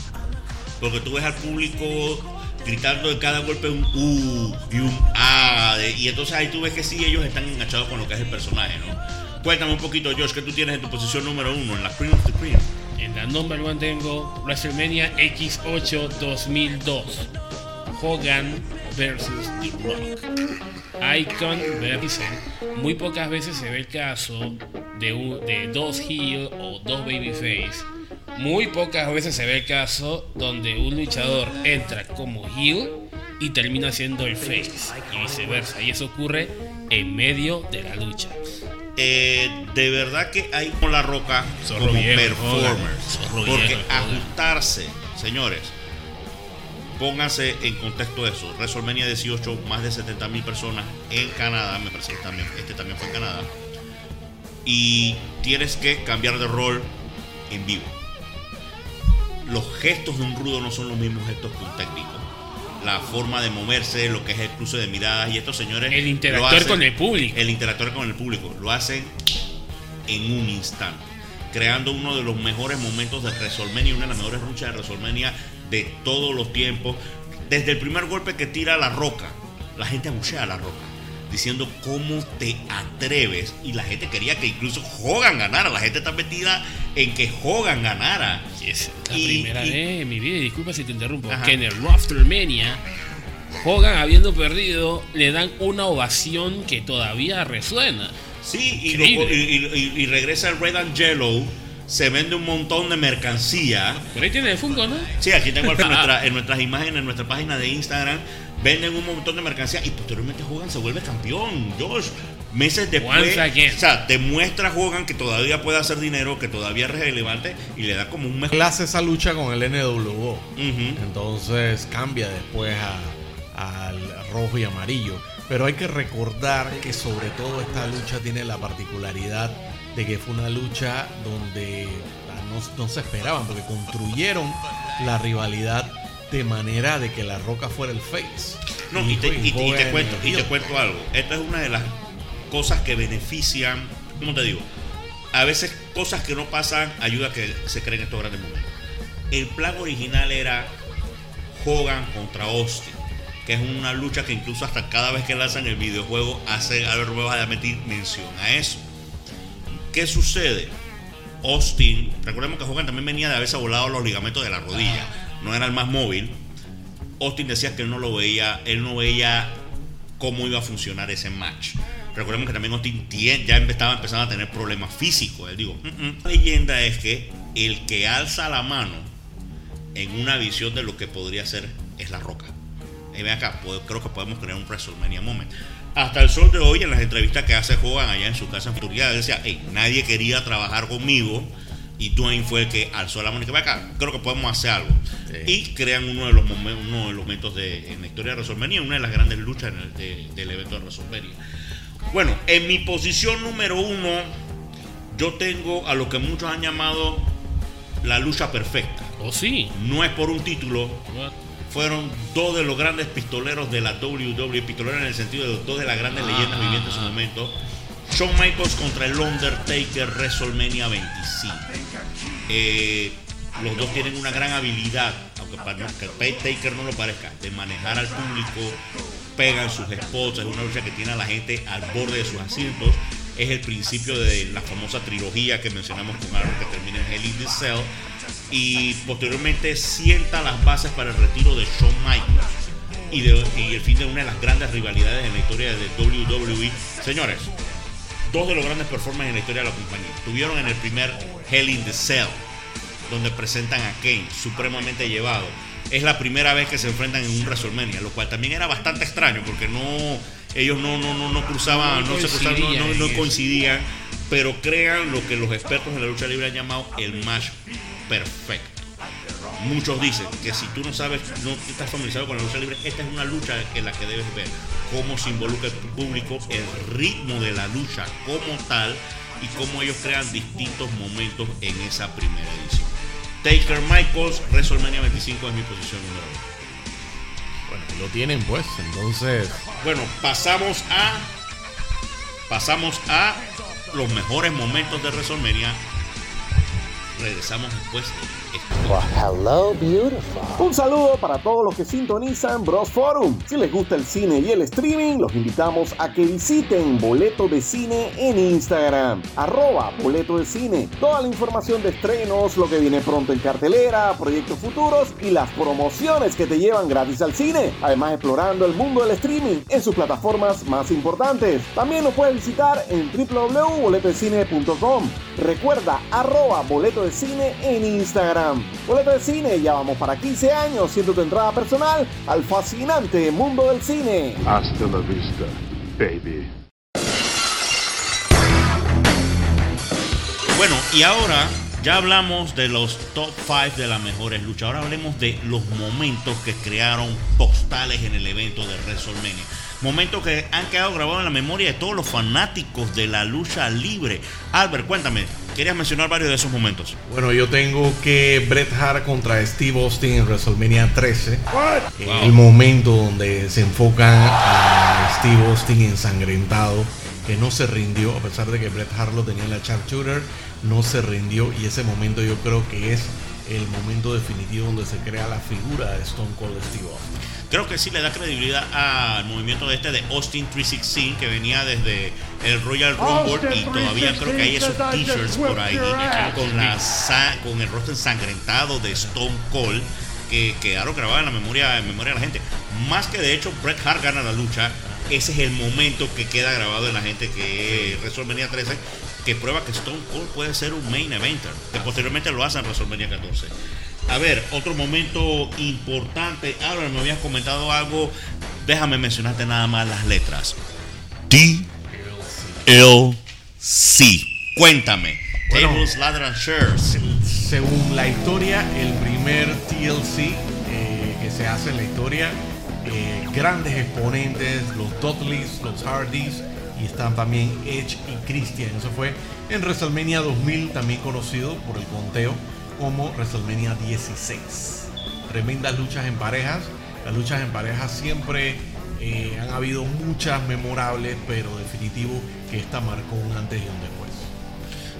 [SPEAKER 1] Porque tú ves al público gritando de cada golpe un U y un A. de- y entonces ahí tú ves que sí, ellos están enganchados con lo que es el personaje, ¿no? Cuéntame un poquito, Josh, que tú tienes en tu posición número uno, en la Queen of the Queen.
[SPEAKER 4] En la number one tengo WrestleMania X8 2002. Hogan versus The Rock. Icon versus. Muy pocas veces se ve el caso de, un- de dos heel o dos babyface. Muy pocas veces se ve el caso donde un luchador entra como heel y termina siendo el face y viceversa. Y eso ocurre en medio de la lucha.
[SPEAKER 1] Eh, de verdad que hay con la roca
[SPEAKER 4] Zorro
[SPEAKER 1] como.
[SPEAKER 4] Zorro
[SPEAKER 1] Porque
[SPEAKER 4] viejo,
[SPEAKER 1] ajustarse, señores, pónganse en contexto eso. WrestleMania 18, más de 70 mil personas en Canadá, me parece que también, este también fue en Canadá. Y tienes que cambiar de rol en vivo. Los gestos de un rudo no son los mismos gestos que un técnico. La forma de moverse, lo que es el cruce de miradas y estos señores
[SPEAKER 4] El interactuar
[SPEAKER 1] hacen-
[SPEAKER 4] con el público.
[SPEAKER 1] el interactuar con el público. Lo hacen en un instante, creando uno de los mejores momentos de WrestleMania, una de las mejores luchas de WrestleMania de todos los tiempos. Desde el primer golpe que tira la roca, la gente abuchea a la roca, diciendo cómo te atreves. Y la gente quería que incluso Hogan ganara. La gente está metida en que Hogan ganara.
[SPEAKER 4] Y es la
[SPEAKER 1] Y-
[SPEAKER 4] primera
[SPEAKER 1] y-
[SPEAKER 4] vez en mi vida, disculpa si te interrumpo,
[SPEAKER 1] Ajá.
[SPEAKER 4] que en el WrestleMania, Hogan habiendo perdido, le dan una ovación que todavía resuena.
[SPEAKER 1] Sí, lo- y- y regresa el Red and Yellow. Se vende un montón de mercancía.
[SPEAKER 4] Por ahí tiene el Funko, ¿no?
[SPEAKER 1] Sí, aquí tengo [laughs] en, nuestra- en nuestras imágenes, en nuestra página de Instagram, venden un montón de mercancía y posteriormente Hogan se vuelve campeón, Josh. Meses después, o sea, demuestra a Hogan que todavía puede hacer dinero, que todavía es relevante y le da como un mejor.
[SPEAKER 3] Él hace esa lucha con el NWO. Entonces cambia después a- al rojo y amarillo. Pero hay que recordar que sobre todo esta lucha tiene la particularidad de que fue una lucha donde ah, no, no se esperaban, porque construyeron la rivalidad de manera de que la roca fuera el face.
[SPEAKER 1] No, y te, y te- y te
[SPEAKER 3] Hogan
[SPEAKER 1] cuento, y te cuento algo. Esta es una de las cosas que benefician, ¿cómo te digo? A veces cosas que no pasan ayuda a que se creen estos grandes momentos. El plan original era Hogan contra Austin, que es una lucha que incluso hasta cada vez que lanzan el videojuego hace Albert Ruedas de meter mención a eso. ¿Qué sucede? Austin, recordemos que Hogan también venía de haberse volado los ligamentos de la rodilla, no era el más móvil. Austin decía que él no lo veía, él no veía cómo iba a funcionar ese match. Recordemos que también Austin ya estaba empezando a tener problemas físicos. Él digo, "Mm, mm". la leyenda es que el que alza la mano en una visión de lo que podría ser es la roca. Y ven acá, creo que podemos crear un WrestleMania moment. Hasta el sol de hoy, en las entrevistas que hace Hogan allá en su casa en él decía, "Ey, nadie quería trabajar conmigo. Y Dwayne fue el que alzó la mano y que acá, creo que podemos hacer algo.
[SPEAKER 3] Sí.
[SPEAKER 1] Y crean uno de los momen- uno de los momentos de, en la historia de WrestleMania, una de las grandes luchas en el- de- del evento de WrestleMania. Bueno, en mi posición número uno, yo tengo a lo que muchos han llamado la lucha perfecta.
[SPEAKER 4] Oh, sí.
[SPEAKER 1] No es por un título? Fueron dos de los grandes pistoleros de la WWE, pistoleros en el sentido de dos de las grandes leyendas
[SPEAKER 4] Ah,
[SPEAKER 1] vivientes en su momento. Shawn Michaels contra el Undertaker WrestleMania 25. Eh, los dos tienen una gran habilidad, aunque para no- que Taker no lo parezca, de manejar al público, pegan sus esposas, es una lucha que tiene a la gente al borde de sus asientos. Es el principio de la famosa trilogía que mencionamos con Aaron que termina en Hell in the Cell y posteriormente sienta las bases para el retiro de Shawn Michaels y, de- y el fin de una de las grandes rivalidades en la historia de WWE. Señores, dos de los grandes performances en la historia de la compañía. Tuvieron en el primer Hell in the Cell, donde presentan a Kane, supremamente llevado. Es la primera vez que se enfrentan en un WrestleMania, lo cual también era bastante extraño porque no ellos no no no, no cruzaban,
[SPEAKER 4] No
[SPEAKER 1] no, se cruzaban, no,
[SPEAKER 4] coincidían
[SPEAKER 1] no- coincidían, pero crean lo que los expertos en la lucha libre han llamado el match perfecto. Muchos dicen que si tú no sabes, no estás familiarizado con la lucha libre, esta es una lucha en la que debes ver cómo se involucra el público, el ritmo de la lucha como tal y cómo ellos crean distintos momentos en esa primera edición. Taker Michaels, WrestleMania 25 es mi posición número uno.
[SPEAKER 3] Bueno, lo tienen pues, entonces.
[SPEAKER 1] Bueno, pasamos a pasamos a los mejores momentos de WrestleMania. Regresamos después.
[SPEAKER 6] Hello, beautiful.
[SPEAKER 7] Un saludo para todos los que sintonizan Bros Forum. Si les gusta el cine y el streaming, los invitamos a que visiten Boleto de Cine en Instagram, arroba Boleto de Cine. Toda la información de estrenos, lo que viene pronto en cartelera, proyectos futuros y las promociones que te llevan gratis al cine. Además, explorando el mundo del streaming en sus plataformas más importantes. También nos puedes visitar en www.boletodecine.com. Recuerda, arroba Boleto de Cine en Instagram. Boleto de Cine, ya vamos para 15 años, siendo tu entrada personal al fascinante mundo del cine.
[SPEAKER 8] Hasta la vista, baby.
[SPEAKER 1] Bueno, y ahora ya hablamos de los top 5 de las mejores luchas. Ahora hablemos de los momentos que crearon postales en el evento de WrestleMania. Momentos que han quedado grabados en la memoria de todos los fanáticos de la lucha libre. Albert, cuéntame, querías mencionar varios de esos momentos.
[SPEAKER 3] Bueno, yo tengo que Bret Hart contra Steve Austin en WrestleMania 13. Eh,
[SPEAKER 1] Wow.
[SPEAKER 3] El momento donde se enfocan a Steve Austin ensangrentado, que no se rindió, a pesar de que Bret Hart lo tenía en la sharpshooter, no se rindió. Y ese momento yo creo que es el momento definitivo donde se crea la figura de Stone Cold Steve Austin.
[SPEAKER 1] Creo que sí le da credibilidad al movimiento de este de Austin 316 que venía desde el Royal Rumble y todavía creo que hay esos t-shirts por ahí con, la con el rostro ensangrentado de Stone Cold que quedaron grabados en la memoria, en memoria de la gente. Más que de hecho Bret Hart gana la lucha, ese es el momento que queda grabado en la gente que es WrestleMania 13 que prueba que Stone Cold puede ser un main eventer, que posteriormente lo hace en WrestleMania 14. A ver, otro momento importante. Ahora me habías comentado algo. Déjame mencionarte nada más las letras. T L C. Cuéntame.
[SPEAKER 3] Bueno.
[SPEAKER 1] Tables, Ladder and Shares.
[SPEAKER 3] Según la historia, el primer TLC eh, que se hace en la historia, eh, grandes exponentes, los Dudleys, los Hardys, y están también Edge y Christian. Eso fue en WrestleMania 2000, también conocido por el conteo como WrestleMania 16. Tremendas luchas en parejas. Las luchas en parejas siempre eh, han habido muchas memorables, pero definitivo que esta marcó un antes y un después.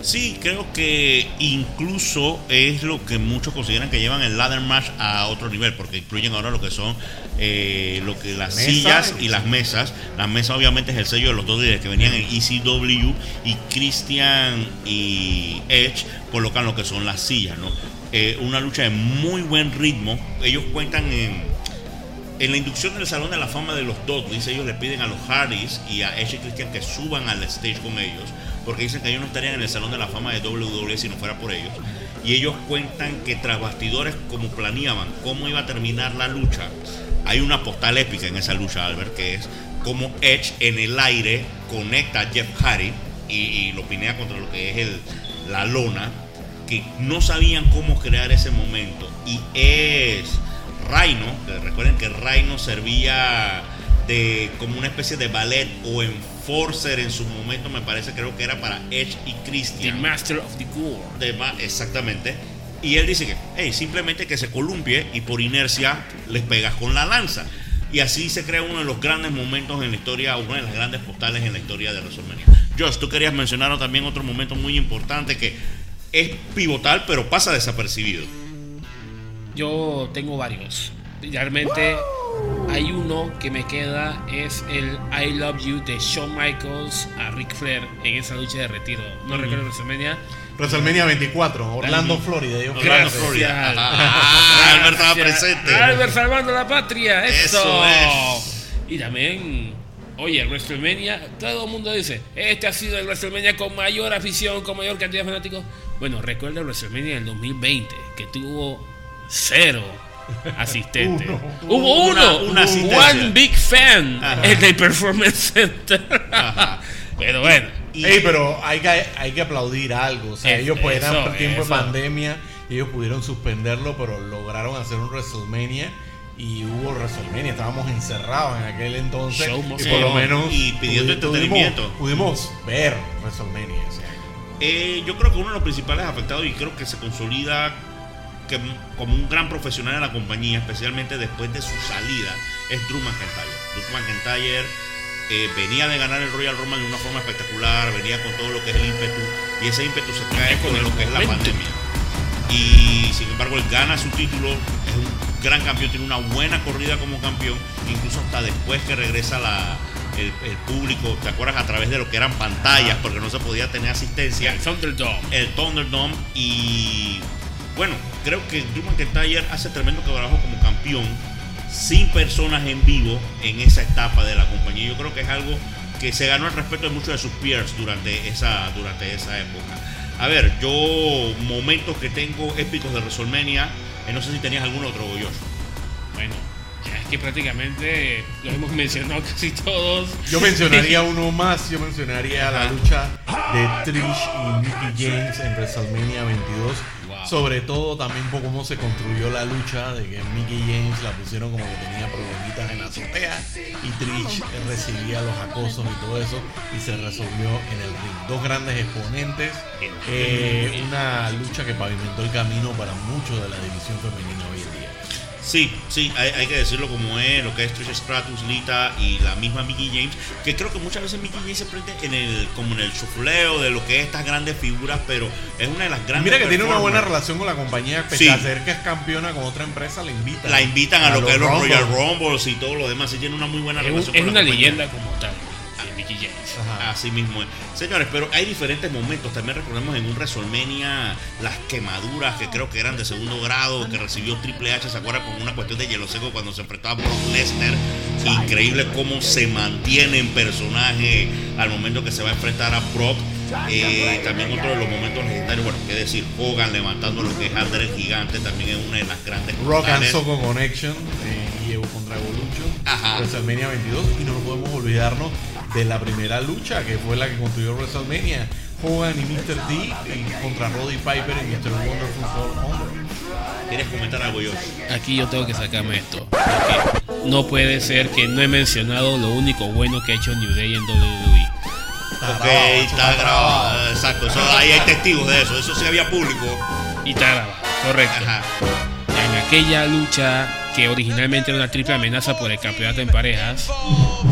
[SPEAKER 1] Sí, creo que incluso es lo que muchos consideran que llevan el ladder match a otro nivel, porque incluyen ahora lo que son eh, lo que las
[SPEAKER 3] Mesa
[SPEAKER 1] sillas
[SPEAKER 3] y-
[SPEAKER 1] y las mesas. Las mesas obviamente es el sello de los dos líderes que venían en ECW y Christian y Edge colocan lo que son las sillas, ¿no? Eh, una lucha de muy buen ritmo. Ellos cuentan en en la inducción del Salón de la Fama de los Dudleys, ellos le piden a los Hardys y a Edge y Christian que suban al stage con ellos, porque dicen que ellos no estarían en el Salón de la Fama de WWE si no fuera por ellos. y ellos cuentan que tras bastidores como planeaban cómo iba a terminar la lucha, hay una postal épica en esa lucha, Albert, que es como Edge en el aire conecta a Jeff Hardy y, y lo pinea contra lo que es el, la lona, que no sabían cómo crear ese momento. Y es Rhino, que recuerden que Rhino servía de como una especie de ballet o enforcer en su momento, me parece, creo que era para Edge y
[SPEAKER 4] The
[SPEAKER 1] Christian.
[SPEAKER 4] Master of the Gore.
[SPEAKER 1] exactamente. Y él dice que, hey, simplemente que se columpie y por inercia les pegas con la lanza. Y así se crea uno de los grandes momentos en la historia, una de las grandes postales en la historia de WrestleMania. Josh, tú querías mencionar también otro momento muy importante que es pivotal, pero pasa desapercibido.
[SPEAKER 4] Yo tengo varios. Realmente hay uno que me queda, es el I Love You de Shawn Michaels a Ric Flair en esa lucha de retiro. No recuerdo WrestleMania.
[SPEAKER 3] WrestleMania 24, Orlando. Florida. Yo
[SPEAKER 1] Orlando,
[SPEAKER 3] creo.
[SPEAKER 1] Florida. [laughs] Ah, Albert estaba presente.
[SPEAKER 4] Albert salvando la patria. Eso,
[SPEAKER 1] Eso es.
[SPEAKER 4] Y también, oye, WrestleMania, todo el mundo dice, este ha sido el WrestleMania con mayor afición, con mayor cantidad de fanáticos. Bueno, recuerda el WrestleMania del 2020, que tuvo cero asistentes.
[SPEAKER 3] Uno.
[SPEAKER 4] Hubo
[SPEAKER 1] Una-
[SPEAKER 4] uno,
[SPEAKER 1] una asistencia.
[SPEAKER 4] one big fan,
[SPEAKER 1] Ajá.
[SPEAKER 4] el Performance Center.
[SPEAKER 1] Ajá.
[SPEAKER 4] Pero bueno.
[SPEAKER 1] Y-
[SPEAKER 3] Ey, pero hay que, hay que aplaudir algo. O sea,
[SPEAKER 4] Es-
[SPEAKER 3] ellos pues, eran
[SPEAKER 4] eso,
[SPEAKER 3] por tiempo de
[SPEAKER 4] eso.
[SPEAKER 3] pandemia y ellos pudieron suspenderlo, pero lograron hacer un WrestleMania y hubo WrestleMania. Estábamos encerrados en aquel entonces
[SPEAKER 4] Show
[SPEAKER 3] y por lo menos
[SPEAKER 1] Y pidiendo
[SPEAKER 3] pudi-
[SPEAKER 1] entretenimiento.
[SPEAKER 3] Pudimos, pudimos ver WrestleMania. o sea.
[SPEAKER 1] Eh, yo creo que uno de los principales afectados y creo que se consolida que, como un gran profesional en la compañía, especialmente después de su salida, es Drew McIntyre. Drew McIntyre eh, venía de ganar el Royal Rumble de una forma espectacular, venía con todo lo que es el ímpetu y ese ímpetu se cae con lo que es la pandemia. Y sin embargo, él gana su título, es un gran campeón, tiene una buena corrida como campeón, incluso hasta después que regresa la, el, el público, ¿te acuerdas? A través de lo que eran pantallas, porque no se podía tener asistencia
[SPEAKER 4] El Thunderdome.
[SPEAKER 1] el Thunderdome y bueno, creo que Drew McIntyre hace tremendo trabajo como campeón sin personas en vivo en esa etapa de la compañía. Yo creo que es algo que se ganó el respeto de muchos de sus peers durante esa, durante esa época. A ver, yo momentos que tengo épicos de WrestleMania, eh, no sé si tenías algún otro, Josh.
[SPEAKER 4] Bueno, ya es que prácticamente los hemos mencionado [laughs] casi todos.
[SPEAKER 3] Yo mencionaría [laughs] uno más, yo mencionaría la lucha de Trish y Mickey James en WrestleMania 22. Sobre todo también por cómo se construyó la lucha, de que Mickey James la pusieron como que tenía problemitas en la azotea y Trish recibía los acosos y todo eso y se resolvió en el ring. Dos grandes exponentes, eh, una lucha que pavimentó el camino para mucho de la división femenina hoy.
[SPEAKER 1] Sí, sí, hay, hay que decirlo como es, lo que es Trish Stratus, Lita y la misma Mickey James, que creo que muchas veces Mickey James se prende en el, como en el chufleo de lo que es estas grandes figuras, pero es una de las grandes
[SPEAKER 3] mira que tiene una buena relación con la compañía, pese
[SPEAKER 1] Sí.
[SPEAKER 3] a ser que es campeona con otra empresa, la invitan.
[SPEAKER 1] La invitan a, lo que es los
[SPEAKER 3] Rumble.
[SPEAKER 1] Royal Rumbles y todo lo demás, y tiene una muy buena
[SPEAKER 4] Es,
[SPEAKER 1] relación
[SPEAKER 4] es
[SPEAKER 1] con la
[SPEAKER 4] una leyenda como tal, Mickey James.
[SPEAKER 3] Ajá.
[SPEAKER 1] Así mismo es. Señores, pero hay diferentes momentos. También recordemos en un WrestleMania las quemaduras que creo que eran de segundo grado que recibió Triple H. ¿Se acuerdan? Con una cuestión de hielo seco cuando se enfrentaba a Brock Lesnar. Increíble cómo se mantiene en personaje al momento que se va a enfrentar a Brock. Eh, también otro de los momentos legendarios, bueno, qué decir, Hogan levantando lo que es Gigante, también es una de las grandes
[SPEAKER 3] Rock and. Soco Connection y Evo contra Evolution.
[SPEAKER 1] Ajá.
[SPEAKER 3] WrestleMania 22. Y no podemos olvidarnos de la primera lucha que fue la que construyó WrestleMania. Hogan y Mr. D contra Roddy Piper y Mr. Wonderful Honor.
[SPEAKER 1] ¿Quieres comentar algo yo?
[SPEAKER 4] Aquí yo tengo que sacarme esto. Porque no puede ser que no he mencionado lo único bueno que ha hecho New Day en WWE.
[SPEAKER 3] Está
[SPEAKER 1] Ok,
[SPEAKER 3] grabado,
[SPEAKER 1] está grabado. Exacto, eso- ahí hay testigos de eso. Eso sí había público.
[SPEAKER 4] Y está grabado, correcto.
[SPEAKER 1] Ajá.
[SPEAKER 4] En aquella lucha que originalmente era una triple amenaza por el campeonato en parejas,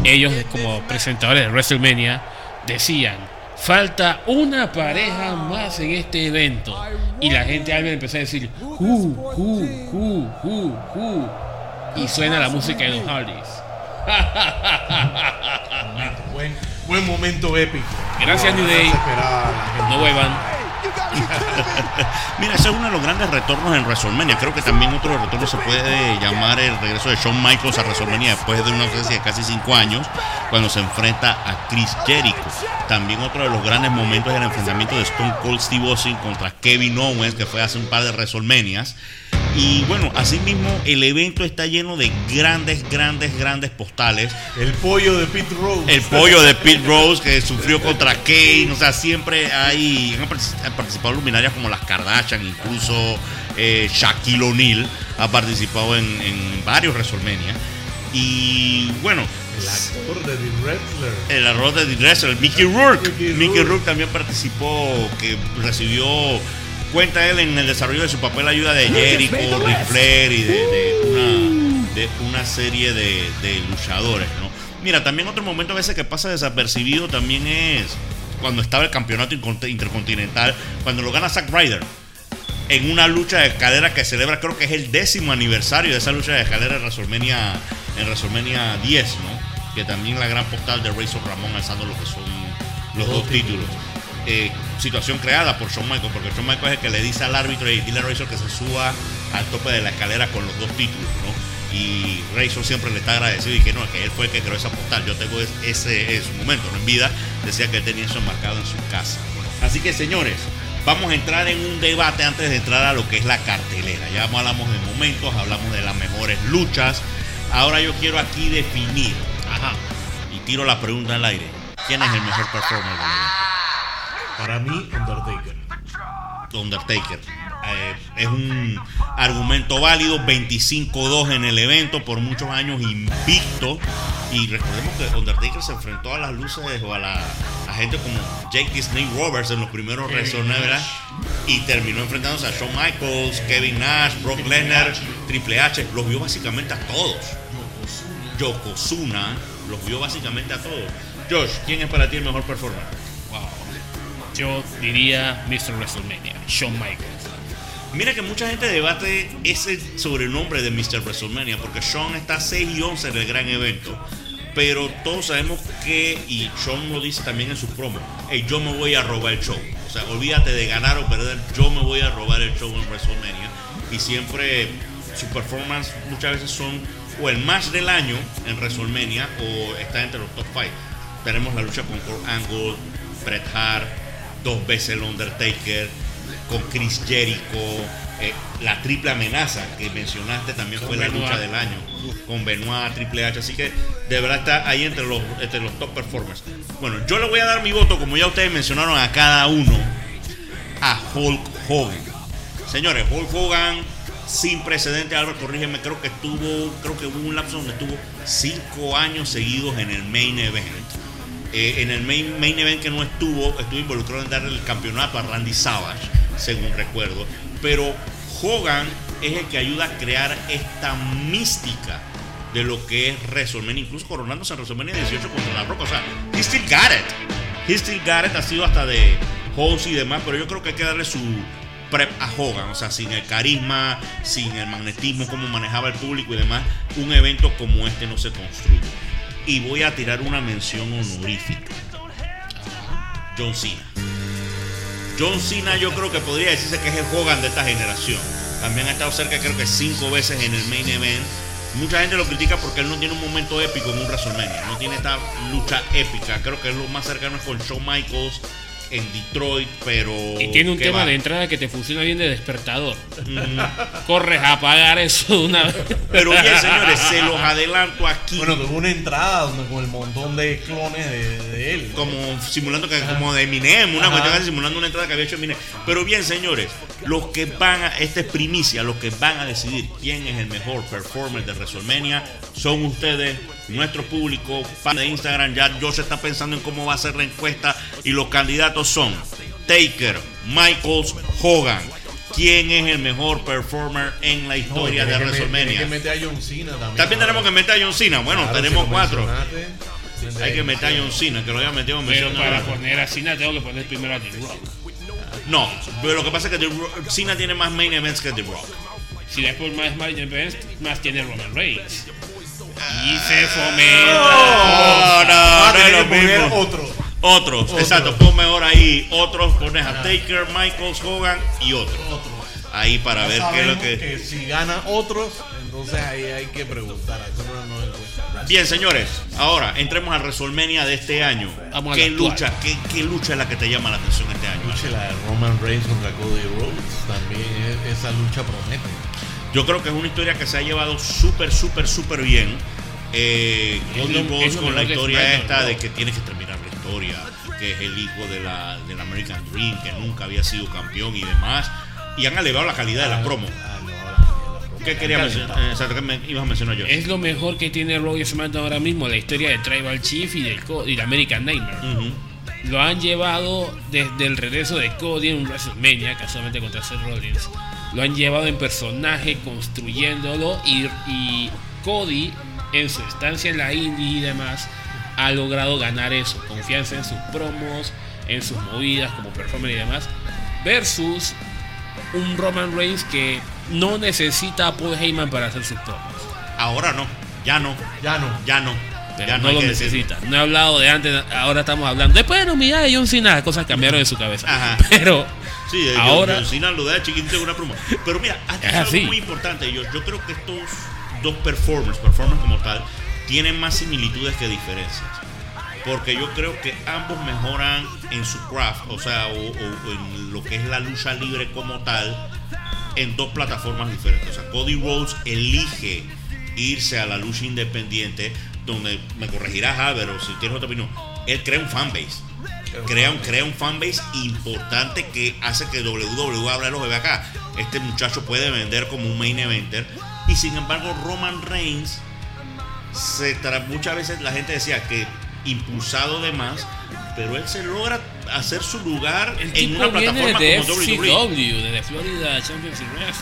[SPEAKER 4] ellos como presentadores de WrestleMania decían, falta una pareja más en este evento. Y la gente Albert empezó a decir, who, who, who, who, who. Y suena la música de los Hardys. [laughs]
[SPEAKER 3] Buen, buen momento épico.
[SPEAKER 4] Gracias, New Day. No vuelvan. [laughs]
[SPEAKER 1] Mira, ese es uno de los grandes retornos en WrestleMania. Creo que también otro retorno se puede llamar el regreso de Shawn Michaels a WrestleMania después de una ausencia de casi cinco años, cuando se enfrenta a Chris Jericho. También otro de los grandes momentos es el enfrentamiento de Stone Cold Steve Austin contra Kevin Owens, que fue hace un par de WrestleManias. Y bueno, asimismo, el evento está lleno de grandes, grandes, grandes postales.
[SPEAKER 3] El pollo de Pete Rose.
[SPEAKER 1] El pollo de Pete Rose que sufrió contra Kane. O sea, siempre hay. Han partici- han participado luminarias como las Kardashian, incluso eh, Shaquille O'Neal ha participado en, en varios WrestleMania. Y bueno,
[SPEAKER 3] El actor de The Wrestler.
[SPEAKER 1] el arroz de The Wrestler, Mickey Rourke.
[SPEAKER 3] Mickey. Rourke
[SPEAKER 1] también participó, que recibió. Cuenta él en el desarrollo de su papel la ayuda de Jericho, Ric Flair y de, de una, de una serie de, de luchadores, ¿no? Mira, también otro momento a veces que pasa desapercibido también es cuando estaba el campeonato intercontinental, cuando lo gana Zack Ryder en una lucha de escalera que celebra, creo que es el décimo aniversario de esa lucha de escalera en WrestleMania, en WrestleMania 10, ¿no? Que también la gran postal de Razor Ramón alzando lo que son los dos títulos. Eh, situación creada por Shawn Michaels, porque Shawn Michaels es el que le dice al árbitro y dile a Razor que se suba al tope de la escalera con los dos títulos, ¿no? Y Razor siempre le está agradecido y que no, que él fue el que creó esa postal. Yo tengo es- ese momento, ¿no? En vida, decía que él tenía eso enmarcado en su casa. Así que, señores, vamos a entrar en un debate antes de entrar a lo que es la cartelera. Ya hablamos de momentos, hablamos de las mejores luchas. Ahora yo quiero aquí definir, ajá, y tiro la pregunta al aire. ¿Quién es el mejor performer?
[SPEAKER 3] Para mí, Undertaker.
[SPEAKER 1] Undertaker. Eh, es un argumento válido, 25-2 en el evento, por muchos años invicto. Y recordemos que Undertaker se enfrentó a las luces o a, la, a gente como Jake Snake Roberts en los primeros WrestleMania y terminó enfrentándose a Shawn Michaels, Kevin Nash, Brock Lesnar, Triple H. Los vio básicamente a todos. Yokozuna los vio básicamente a todos. Josh, ¿quién es para ti el mejor performer?
[SPEAKER 4] Yo diría Mr. WrestleMania, Shawn Michaels.
[SPEAKER 1] Mira que mucha gente debate ese sobrenombre de Mr. WrestleMania porque Shawn está 6 y 11 en el gran evento. Pero todos sabemos que, y Shawn lo dice también en su promo, "Ey, yo me voy a robar el show. O sea, olvídate de ganar o perder, yo me voy a robar el show en WrestleMania. Y siempre sus performances muchas veces son o el match del año en WrestleMania o está entre los top 5. Tenemos la lucha con Kurt Angle, Bret Hart, dos veces el Undertaker, con Chris Jericho, eh, la triple amenaza que mencionaste también fue la lucha del año, con Benoit, Triple H, así que de verdad está ahí entre los, entre los top performers. Bueno, yo le voy a dar mi voto, como ya ustedes mencionaron a cada uno, a Hulk Hogan. Señores, Hulk Hogan sin precedente, Álvaro, corrígeme, creo que estuvo, creo que hubo un lapso donde estuvo cinco años seguidos en el main event. Eh, en el main, main event que no estuvo, estuvo involucrado en darle el campeonato a Randy Savage, según recuerdo. Pero Hogan es el que ayuda a crear esta mística de lo que es WrestleMania, incluso coronándose en WrestleMania 18 contra la Roca. O sea, he still got it. He still got it, ha sido hasta de host y demás, pero yo creo que hay que darle su prep a Hogan, o sea, sin el carisma, sin el magnetismo, cómo manejaba el público y demás, un evento como este no se construye. Y voy a tirar una mención honorífica. John Cena. John Cena yo creo que podría decirse que es el Hogan de esta generación. También ha estado cerca creo que cinco veces en el main event. Mucha gente lo critica porque él no tiene un momento épico en un WrestleMania. No tiene esta lucha épica. Creo que es lo más cercano es con Shawn Michaels en Detroit, pero...
[SPEAKER 4] Y tiene un
[SPEAKER 1] ¿qué
[SPEAKER 4] tema
[SPEAKER 1] va?
[SPEAKER 4] de entrada que te funciona bien de despertador. [laughs] Corres a apagar eso de una vez.
[SPEAKER 1] Pero bien, señores, se los adelanto aquí.
[SPEAKER 3] Bueno, tuvo una entrada donde con el montón de clones de, de él.
[SPEAKER 1] como simulando que como de Eminem, una cuestión simulando una entrada que había hecho Eminem. Pero bien, señores, los que van a, esta es primicia, los que van a decidir quién es el mejor performer de WrestleMania son ustedes, nuestro público, fan de Instagram. Ya Josh está pensando en cómo va a ser la encuesta y los candidatos son Taker, Michaels, Hogan. ¿Quién es el mejor performer en la historia de
[SPEAKER 3] me-
[SPEAKER 1] WrestleMania?
[SPEAKER 3] tiene que meter a John Cena también.
[SPEAKER 1] También tenemos que meter a John Cena. Bueno,
[SPEAKER 3] Claro,
[SPEAKER 1] tenemos
[SPEAKER 3] si
[SPEAKER 1] cuatro. Hay que meter a John Cena, que lo había metido en
[SPEAKER 4] Pero para poner a Cena tengo que poner primero a The Rock.
[SPEAKER 1] No, pero lo que pasa es que The Rock- Cena tiene más main events que The Rock.
[SPEAKER 4] Si después más más events, más tiene Roman Reigns. Y se
[SPEAKER 1] No,
[SPEAKER 4] fomenta.
[SPEAKER 1] no,
[SPEAKER 3] Ah,
[SPEAKER 1] no
[SPEAKER 3] tiene
[SPEAKER 1] lo
[SPEAKER 3] que poner otro.
[SPEAKER 1] Otros,
[SPEAKER 3] Otros.
[SPEAKER 1] exacto, pon mejor ahí. Otros, pones a Taker, Michaels, Hogan y otros. Ahí para ver qué es lo
[SPEAKER 3] Sabemos
[SPEAKER 1] que.
[SPEAKER 3] si gana otros, entonces ahí hay que preguntar. No.
[SPEAKER 1] Bien, señores, ahora entremos al WrestleMania de este año.
[SPEAKER 4] Vamos a
[SPEAKER 1] ¿Qué
[SPEAKER 4] la
[SPEAKER 1] lucha, qué, qué lucha es la que te llama la atención este año?
[SPEAKER 3] Lucha la de Roman Reigns contra Cody Rhodes, también es- esa lucha promete.
[SPEAKER 1] Yo creo que es una historia que se ha llevado súper, súper, súper bien. Eh,
[SPEAKER 4] es lo
[SPEAKER 1] con la historia esta
[SPEAKER 4] ¿no?
[SPEAKER 1] de que tiene que terminar la historia, que es el hijo de la, del American Dream, que nunca había sido campeón y demás. Y han elevado la calidad de la promo.
[SPEAKER 3] Ah, no, la promo.
[SPEAKER 1] ¿Qué quería mencionar? Eh, exacto, ¿qué me ibas a mencionar yo?
[SPEAKER 4] Es lo mejor que tiene Raw y SmackDown ahora mismo, la historia de Tribal Chief y del, y de American Nightmare.
[SPEAKER 1] Ujú.
[SPEAKER 4] Lo han llevado desde el regreso de Cody en un WrestleMania, casualmente contra Seth Rollins. Lo han llevado en personaje, construyéndolo y, y Cody, en su estancia en la indie y demás, ha logrado ganar eso. Confianza en sus promos, en sus movidas como performer y demás. Versus un Roman Reigns que no necesita a Paul Heyman para hacer sus promos.
[SPEAKER 1] Ahora no, ya no,
[SPEAKER 3] Ya no.
[SPEAKER 1] ya no.
[SPEAKER 4] Pero
[SPEAKER 1] ya
[SPEAKER 4] no, lo
[SPEAKER 1] decirlo.
[SPEAKER 4] necesita. No he hablado de antes, ahora estamos hablando. Después de la humildad de John Cena, cosas cambiaron en su cabeza.
[SPEAKER 1] Ajá. [laughs]
[SPEAKER 4] Pero
[SPEAKER 1] Sí,
[SPEAKER 4] ahora,
[SPEAKER 1] John Cena lo da en una promo. Pero mira, has dicho
[SPEAKER 4] Es
[SPEAKER 1] algo muy importante. Yo, yo creo que estos dos performers, performers como tal, tienen más similitudes que diferencias. Porque yo creo que ambos mejoran en su craft, o sea, o, o- o en lo que es la lucha libre como tal, en dos plataformas diferentes. O sea, Cody Rhodes elige irse a la lucha independiente, donde me corregirás, Álvaro, si tienes otra opinión. Él crea un fanbase. Crea un, crea un fanbase importante que hace que WWE abra los. Ve acá, este muchacho puede vender como un main eventer. Y sin embargo, Roman Reigns, se muchas veces la gente decía que impulsado de más, pero él se logra hacer su lugar
[SPEAKER 4] el
[SPEAKER 1] en una plataforma
[SPEAKER 4] de
[SPEAKER 1] como WWE.
[SPEAKER 4] FCW, de Florida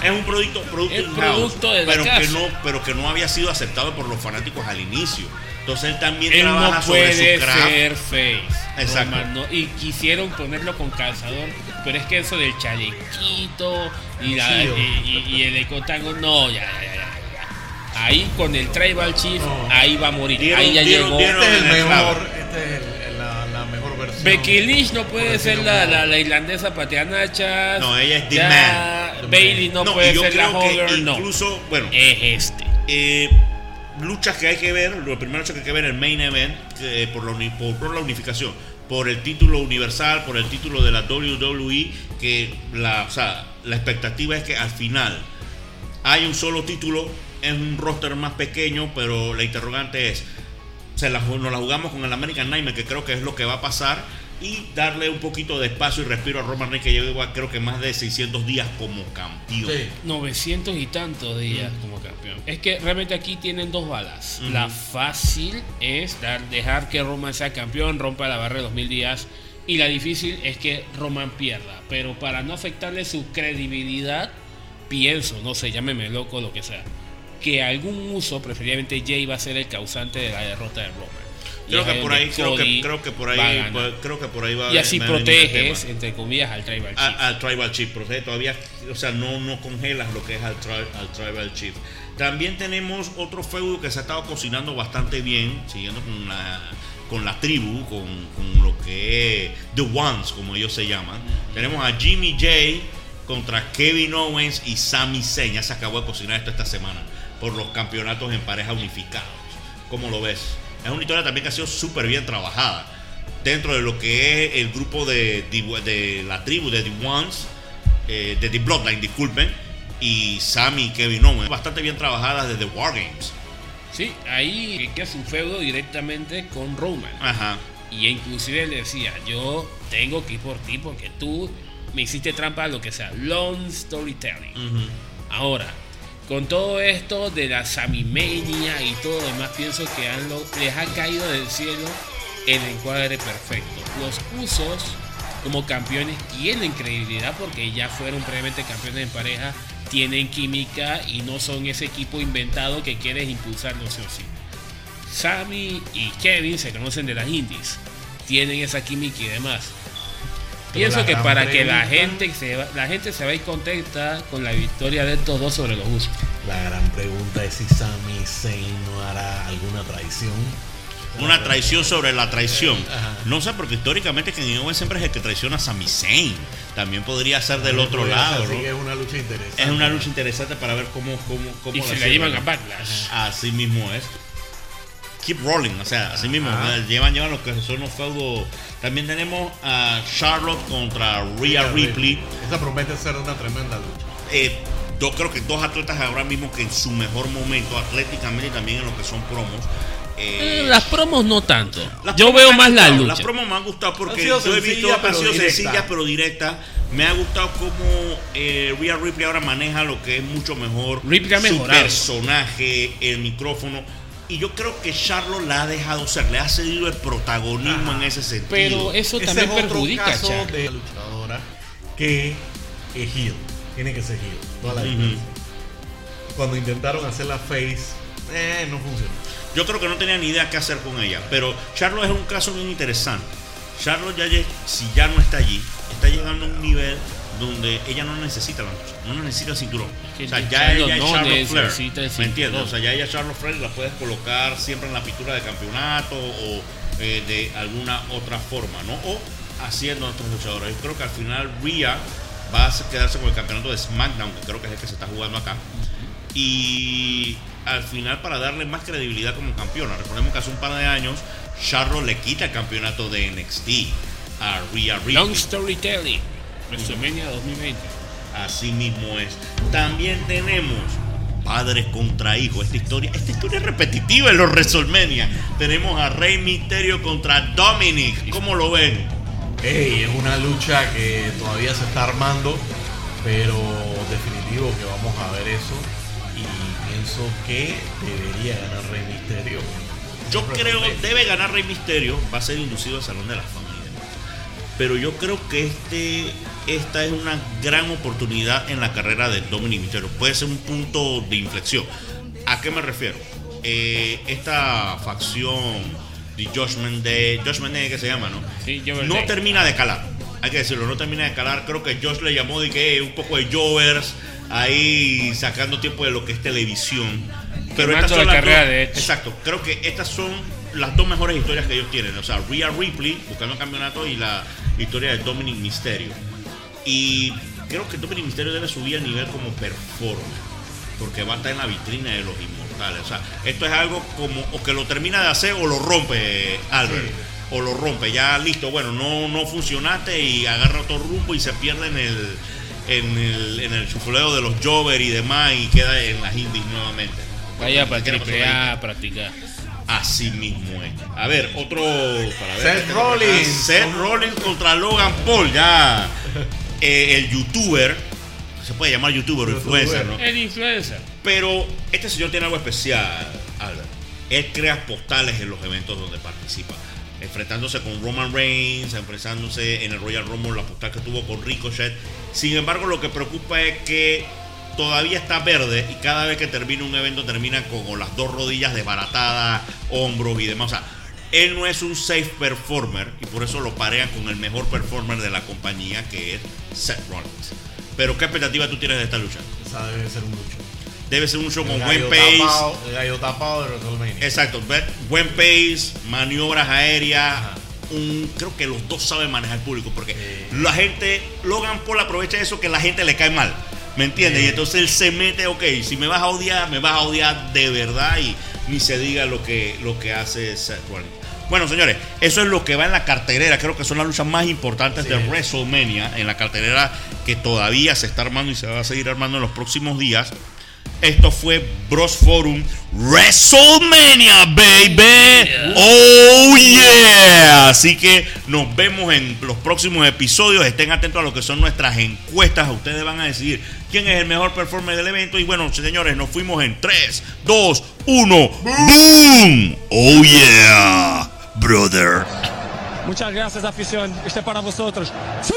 [SPEAKER 1] Es un producto, producto pero que no, pero que no había sido aceptado por los fanáticos al inicio. Entonces él también
[SPEAKER 4] Él
[SPEAKER 1] trabaja
[SPEAKER 4] no
[SPEAKER 1] sobre
[SPEAKER 4] puede
[SPEAKER 1] su craft.
[SPEAKER 4] ser face.
[SPEAKER 1] Exacto.
[SPEAKER 4] Roman, no. Y quisieron ponerlo con calzador, pero es que eso del chalequito y, la, y, y- y el ecotango, no, ya, ya, ya. Ahí con el Tribal Chief, ahí va a morir.
[SPEAKER 1] Dieron-
[SPEAKER 4] ahí ya
[SPEAKER 1] dieron-
[SPEAKER 4] llegó.
[SPEAKER 1] dieron-
[SPEAKER 3] Este es el mejor, este es el- la, la mejor versión.
[SPEAKER 4] Becky Lynch no puede ser la, la, la irlandesa pateanachas.
[SPEAKER 1] No, ella es The
[SPEAKER 4] Ya
[SPEAKER 3] Man.
[SPEAKER 4] Bailey no,
[SPEAKER 1] No,
[SPEAKER 4] puede
[SPEAKER 1] y yo
[SPEAKER 4] ser la
[SPEAKER 1] creo que
[SPEAKER 4] Hogan, no.
[SPEAKER 1] incluso, bueno,
[SPEAKER 4] Es este.
[SPEAKER 1] eh, luchas que hay que ver, lo primero que hay que ver el main event eh, por, la unificación, por el título universal, por el título de la WWE, que la, la expectativa es que al final hay un solo título en un roster más pequeño, pero la interrogante es, se la, nos la jugamos con el American Nightmare, que creo que es lo que va a pasar, y darle un poquito de espacio y respiro a Roman Reigns, que lleva creo que más de 600 días como campeón.
[SPEAKER 3] Sí.
[SPEAKER 4] 900 y tantos días como campeón. Es que realmente aquí tienen dos balas. La fácil es dar, dejar que Roman sea campeón, rompa la barrera de 2000 días. Y la difícil es que Roman pierda. Pero para no afectarle su credibilidad, pienso, no sé, llámeme loco, lo que sea, que algún uso, preferiblemente Jay, va a ser el causante de la derrota de Roman.
[SPEAKER 1] Creo que por ahí, creo que, creo que por ahí, pues, creo que por ahí va
[SPEAKER 4] y así proteges, entre comillas, al Tribal Chief.
[SPEAKER 1] A- al Tribal Chief, protege todavía, o sea, no, no congelas lo que es al, tri- al Tribal Chief. También tenemos otro feudo que se ha estado cocinando bastante bien, siguiendo con la, con la tribu, con, con lo que es The Ones, como ellos se llaman. Tenemos a Jimmy J contra Kevin Owens y Sami Zayn. Ya se acabó de cocinar esto esta semana por los campeonatos en pareja unificados. ¿Cómo lo ves? Es una historia también que ha sido súper bien trabajada dentro de lo que es el grupo de, de- de la tribu de The Ones, eh, de The Bloodline, disculpen, y Sammy y Kevin Owens. Bastante bien trabajadas desde War Games.
[SPEAKER 4] Sí, ahí que hace un feudo directamente con Roman.
[SPEAKER 1] Ajá.
[SPEAKER 4] Y inclusive le decía, yo tengo que ir por ti porque tú me hiciste trampa, lo que sea. Long storytelling.
[SPEAKER 1] Ujú.
[SPEAKER 4] Ahora, con todo esto de la Samimenia y todo demás, pienso que les ha caído del cielo el encuadre perfecto. Los usos como campeones tienen credibilidad porque ya fueron previamente campeones en pareja, tienen química y no son ese equipo inventado que quieres impulsarlo sí o sí. Sammy y Kevin se conocen de las indies, tienen esa química y demás. Pienso que para que la gente se va, la gente se va a ir contenta con la victoria de estos dos sobre los usos.
[SPEAKER 3] La gran pregunta es si Sami Zayn no hará alguna traición.
[SPEAKER 1] Una traición sobre la traición. No sé, porque históricamente Kenny Owens siempre es el que traiciona a Sami Zayn. También podría ser del otro lado,
[SPEAKER 3] Así
[SPEAKER 1] ¿no?
[SPEAKER 3] que es una lucha interesante.
[SPEAKER 1] Es una lucha interesante para ver cómo, cómo, cómo
[SPEAKER 4] Y
[SPEAKER 1] la
[SPEAKER 4] se la llevan a Backlash.
[SPEAKER 1] Así mismo es. Keep rolling, o sea, así mismo. Llevan, llevan los que son los feudos. También tenemos a Charlotte contra Rhea Ripley.
[SPEAKER 3] Esa promete ser una tremenda lucha.
[SPEAKER 1] Eh, yo creo que dos atletas ahora mismo que en su mejor momento, atléticamente y también en lo que son promos. eh,
[SPEAKER 4] Eh, Las promos no tanto. Yo veo más la
[SPEAKER 1] gustado,
[SPEAKER 4] lucha.
[SPEAKER 1] Las promos me han gustado porque
[SPEAKER 3] Han sido
[SPEAKER 1] yo he visto
[SPEAKER 3] pero
[SPEAKER 1] sencillas pero directas. Me ha gustado cómo eh, Rhea Ripley ahora maneja lo que es mucho mejor
[SPEAKER 4] Ripley ha
[SPEAKER 1] su
[SPEAKER 4] mejorado.
[SPEAKER 1] personaje, el micrófono. Y yo creo que Charlotte la ha dejado ser, le ha cedido el protagonismo en ese sentido.
[SPEAKER 4] Pero eso
[SPEAKER 3] Ese
[SPEAKER 4] también
[SPEAKER 3] es otro
[SPEAKER 4] perjudica,
[SPEAKER 3] caso
[SPEAKER 4] Chuck.
[SPEAKER 3] de luchadora que es heel. Tiene que ser heel. Toda la diferencia. Cuando intentaron hacer la face, eh, no funcionó.
[SPEAKER 1] Yo creo que no tenía ni idea qué hacer con ella. Pero Charlotte es un caso bien interesante. Charlotte ya, si ya no está allí, está llegando a un nivel donde ella no necesita la lucha, no necesita el cinturón.
[SPEAKER 4] Que
[SPEAKER 1] o sea, ya ella es Charlotte Flair. ¿Me entiendes? O sea, ya ella es Charlotte Flair la puedes colocar siempre en la pintura de campeonato o eh, de alguna otra forma, ¿no? O haciendo a otros luchadores. Yo creo que al final Rhea va a quedarse con el campeonato de SmackDown, que creo que es el que se está jugando acá. Y al final, para darle más credibilidad como campeona, recordemos que hace un par de años Charlotte le quita el campeonato de NXT a Rhea Ripley.
[SPEAKER 4] Long Storytelling. WrestleMania 2020.
[SPEAKER 1] Así mismo es. También tenemos padres contra hijos. Esta historia, esta historia es repetitiva en los WrestleMania. Tenemos a Rey Misterio contra Dominic. ¿Cómo lo ven?
[SPEAKER 3] Ey, es una lucha que todavía se está armando, pero definitivo que vamos a ver eso. Y pienso que debería ganar Rey Misterio.
[SPEAKER 1] Yo creo debe ganar Rey Misterio. Va a ser inducido al Salón de la Fama. Pero yo creo que este, esta es una gran oportunidad en la carrera de Dominic Misterio. Puede ser un punto de inflexión. ¿A qué me refiero? Eh, esta facción de Judgment Day, Judgment Day que se llama, ¿no?
[SPEAKER 4] Sí,
[SPEAKER 1] no
[SPEAKER 4] Day.
[SPEAKER 1] termina de calar. Hay que decirlo, no termina de calar. Creo que Josh le llamó de que un poco de Jovers ahí sacando tiempo de lo que es televisión. Pero
[SPEAKER 4] Quemando
[SPEAKER 1] estas son
[SPEAKER 4] la
[SPEAKER 1] las
[SPEAKER 4] carrera
[SPEAKER 1] dos-
[SPEAKER 4] de Edge.
[SPEAKER 1] Exacto, creo que estas son las dos mejores historias que ellos tienen. O sea, Rhea Ripley buscando el campeonato y la historia de Dominic Mysterio. Y creo que Dominic Mysterio debe subir el nivel como performer. Porque va a estar en la vitrina de los inmortales. O sea, esto es algo como o que lo termina de hacer o lo rompe Albert. O lo rompe, ya listo, bueno, no, no funcionaste y agarra otro rumbo y se pierde en el en el, en el chufleo de los Jover y demás y queda en las indies nuevamente.
[SPEAKER 4] Vaya para
[SPEAKER 1] Cualquiera pasó
[SPEAKER 4] triple
[SPEAKER 1] ahí.
[SPEAKER 4] A a practicar.
[SPEAKER 1] Así mismo es. A ver, otro. Para ver,
[SPEAKER 3] Seth Rollins.
[SPEAKER 1] Seth Rollins contra Logan Paul. Ya. eh, el youtuber. Se puede llamar youtuber o influencer, ¿no?
[SPEAKER 4] El influencer.
[SPEAKER 1] Pero este señor tiene algo especial, Albert. Él crea postales en los eventos donde participa. Enfrentándose con Roman Reigns, enfrentándose en el Royal Rumble, la postal que tuvo con Ricochet. Sin embargo, lo que preocupa es que todavía está verde y cada vez que termina un evento termina con, las dos rodillas desbaratadas, hombros y demás. O sea, él no es un safe performer y por eso lo parean con el mejor performer de la compañía que es Seth Rollins. Pero ¿qué expectativa tú tienes de esta lucha?
[SPEAKER 3] Esa debe ser un lucho.
[SPEAKER 1] Debe ser un show con buen pace.
[SPEAKER 3] tapado- El gallo tapado de WrestleMania.
[SPEAKER 1] Exacto, buen pace, maniobras aéreas. Un, creo que los dos saben manejar público porque la gente, Logan Paul aprovecha eso que la gente le cae mal. ¿Me entiendes? Y entonces él se mete, ok, si me vas a odiar, me vas a odiar de verdad y ni se diga lo que, lo que hace Seth Rollins. Bueno, señores, eso es lo que va en la cartelera. Creo que son las luchas más importantes
[SPEAKER 3] Sí.
[SPEAKER 1] de WrestleMania en la cartelera que todavía se está armando y se va a seguir armando en los próximos días. Esto fue Bros Forum WrestleMania, baby. Oh yeah. Así que nos vemos en los próximos episodios. Estén atentos a lo que son nuestras encuestas. Ustedes van a decidir quién es el mejor performer del evento. Y bueno, señores, nos fuimos en 3, 2, 1. ¡Boom! Oh yeah, brother.
[SPEAKER 9] Muchas gracias, afición. Este es para vosotros. ¡Sí!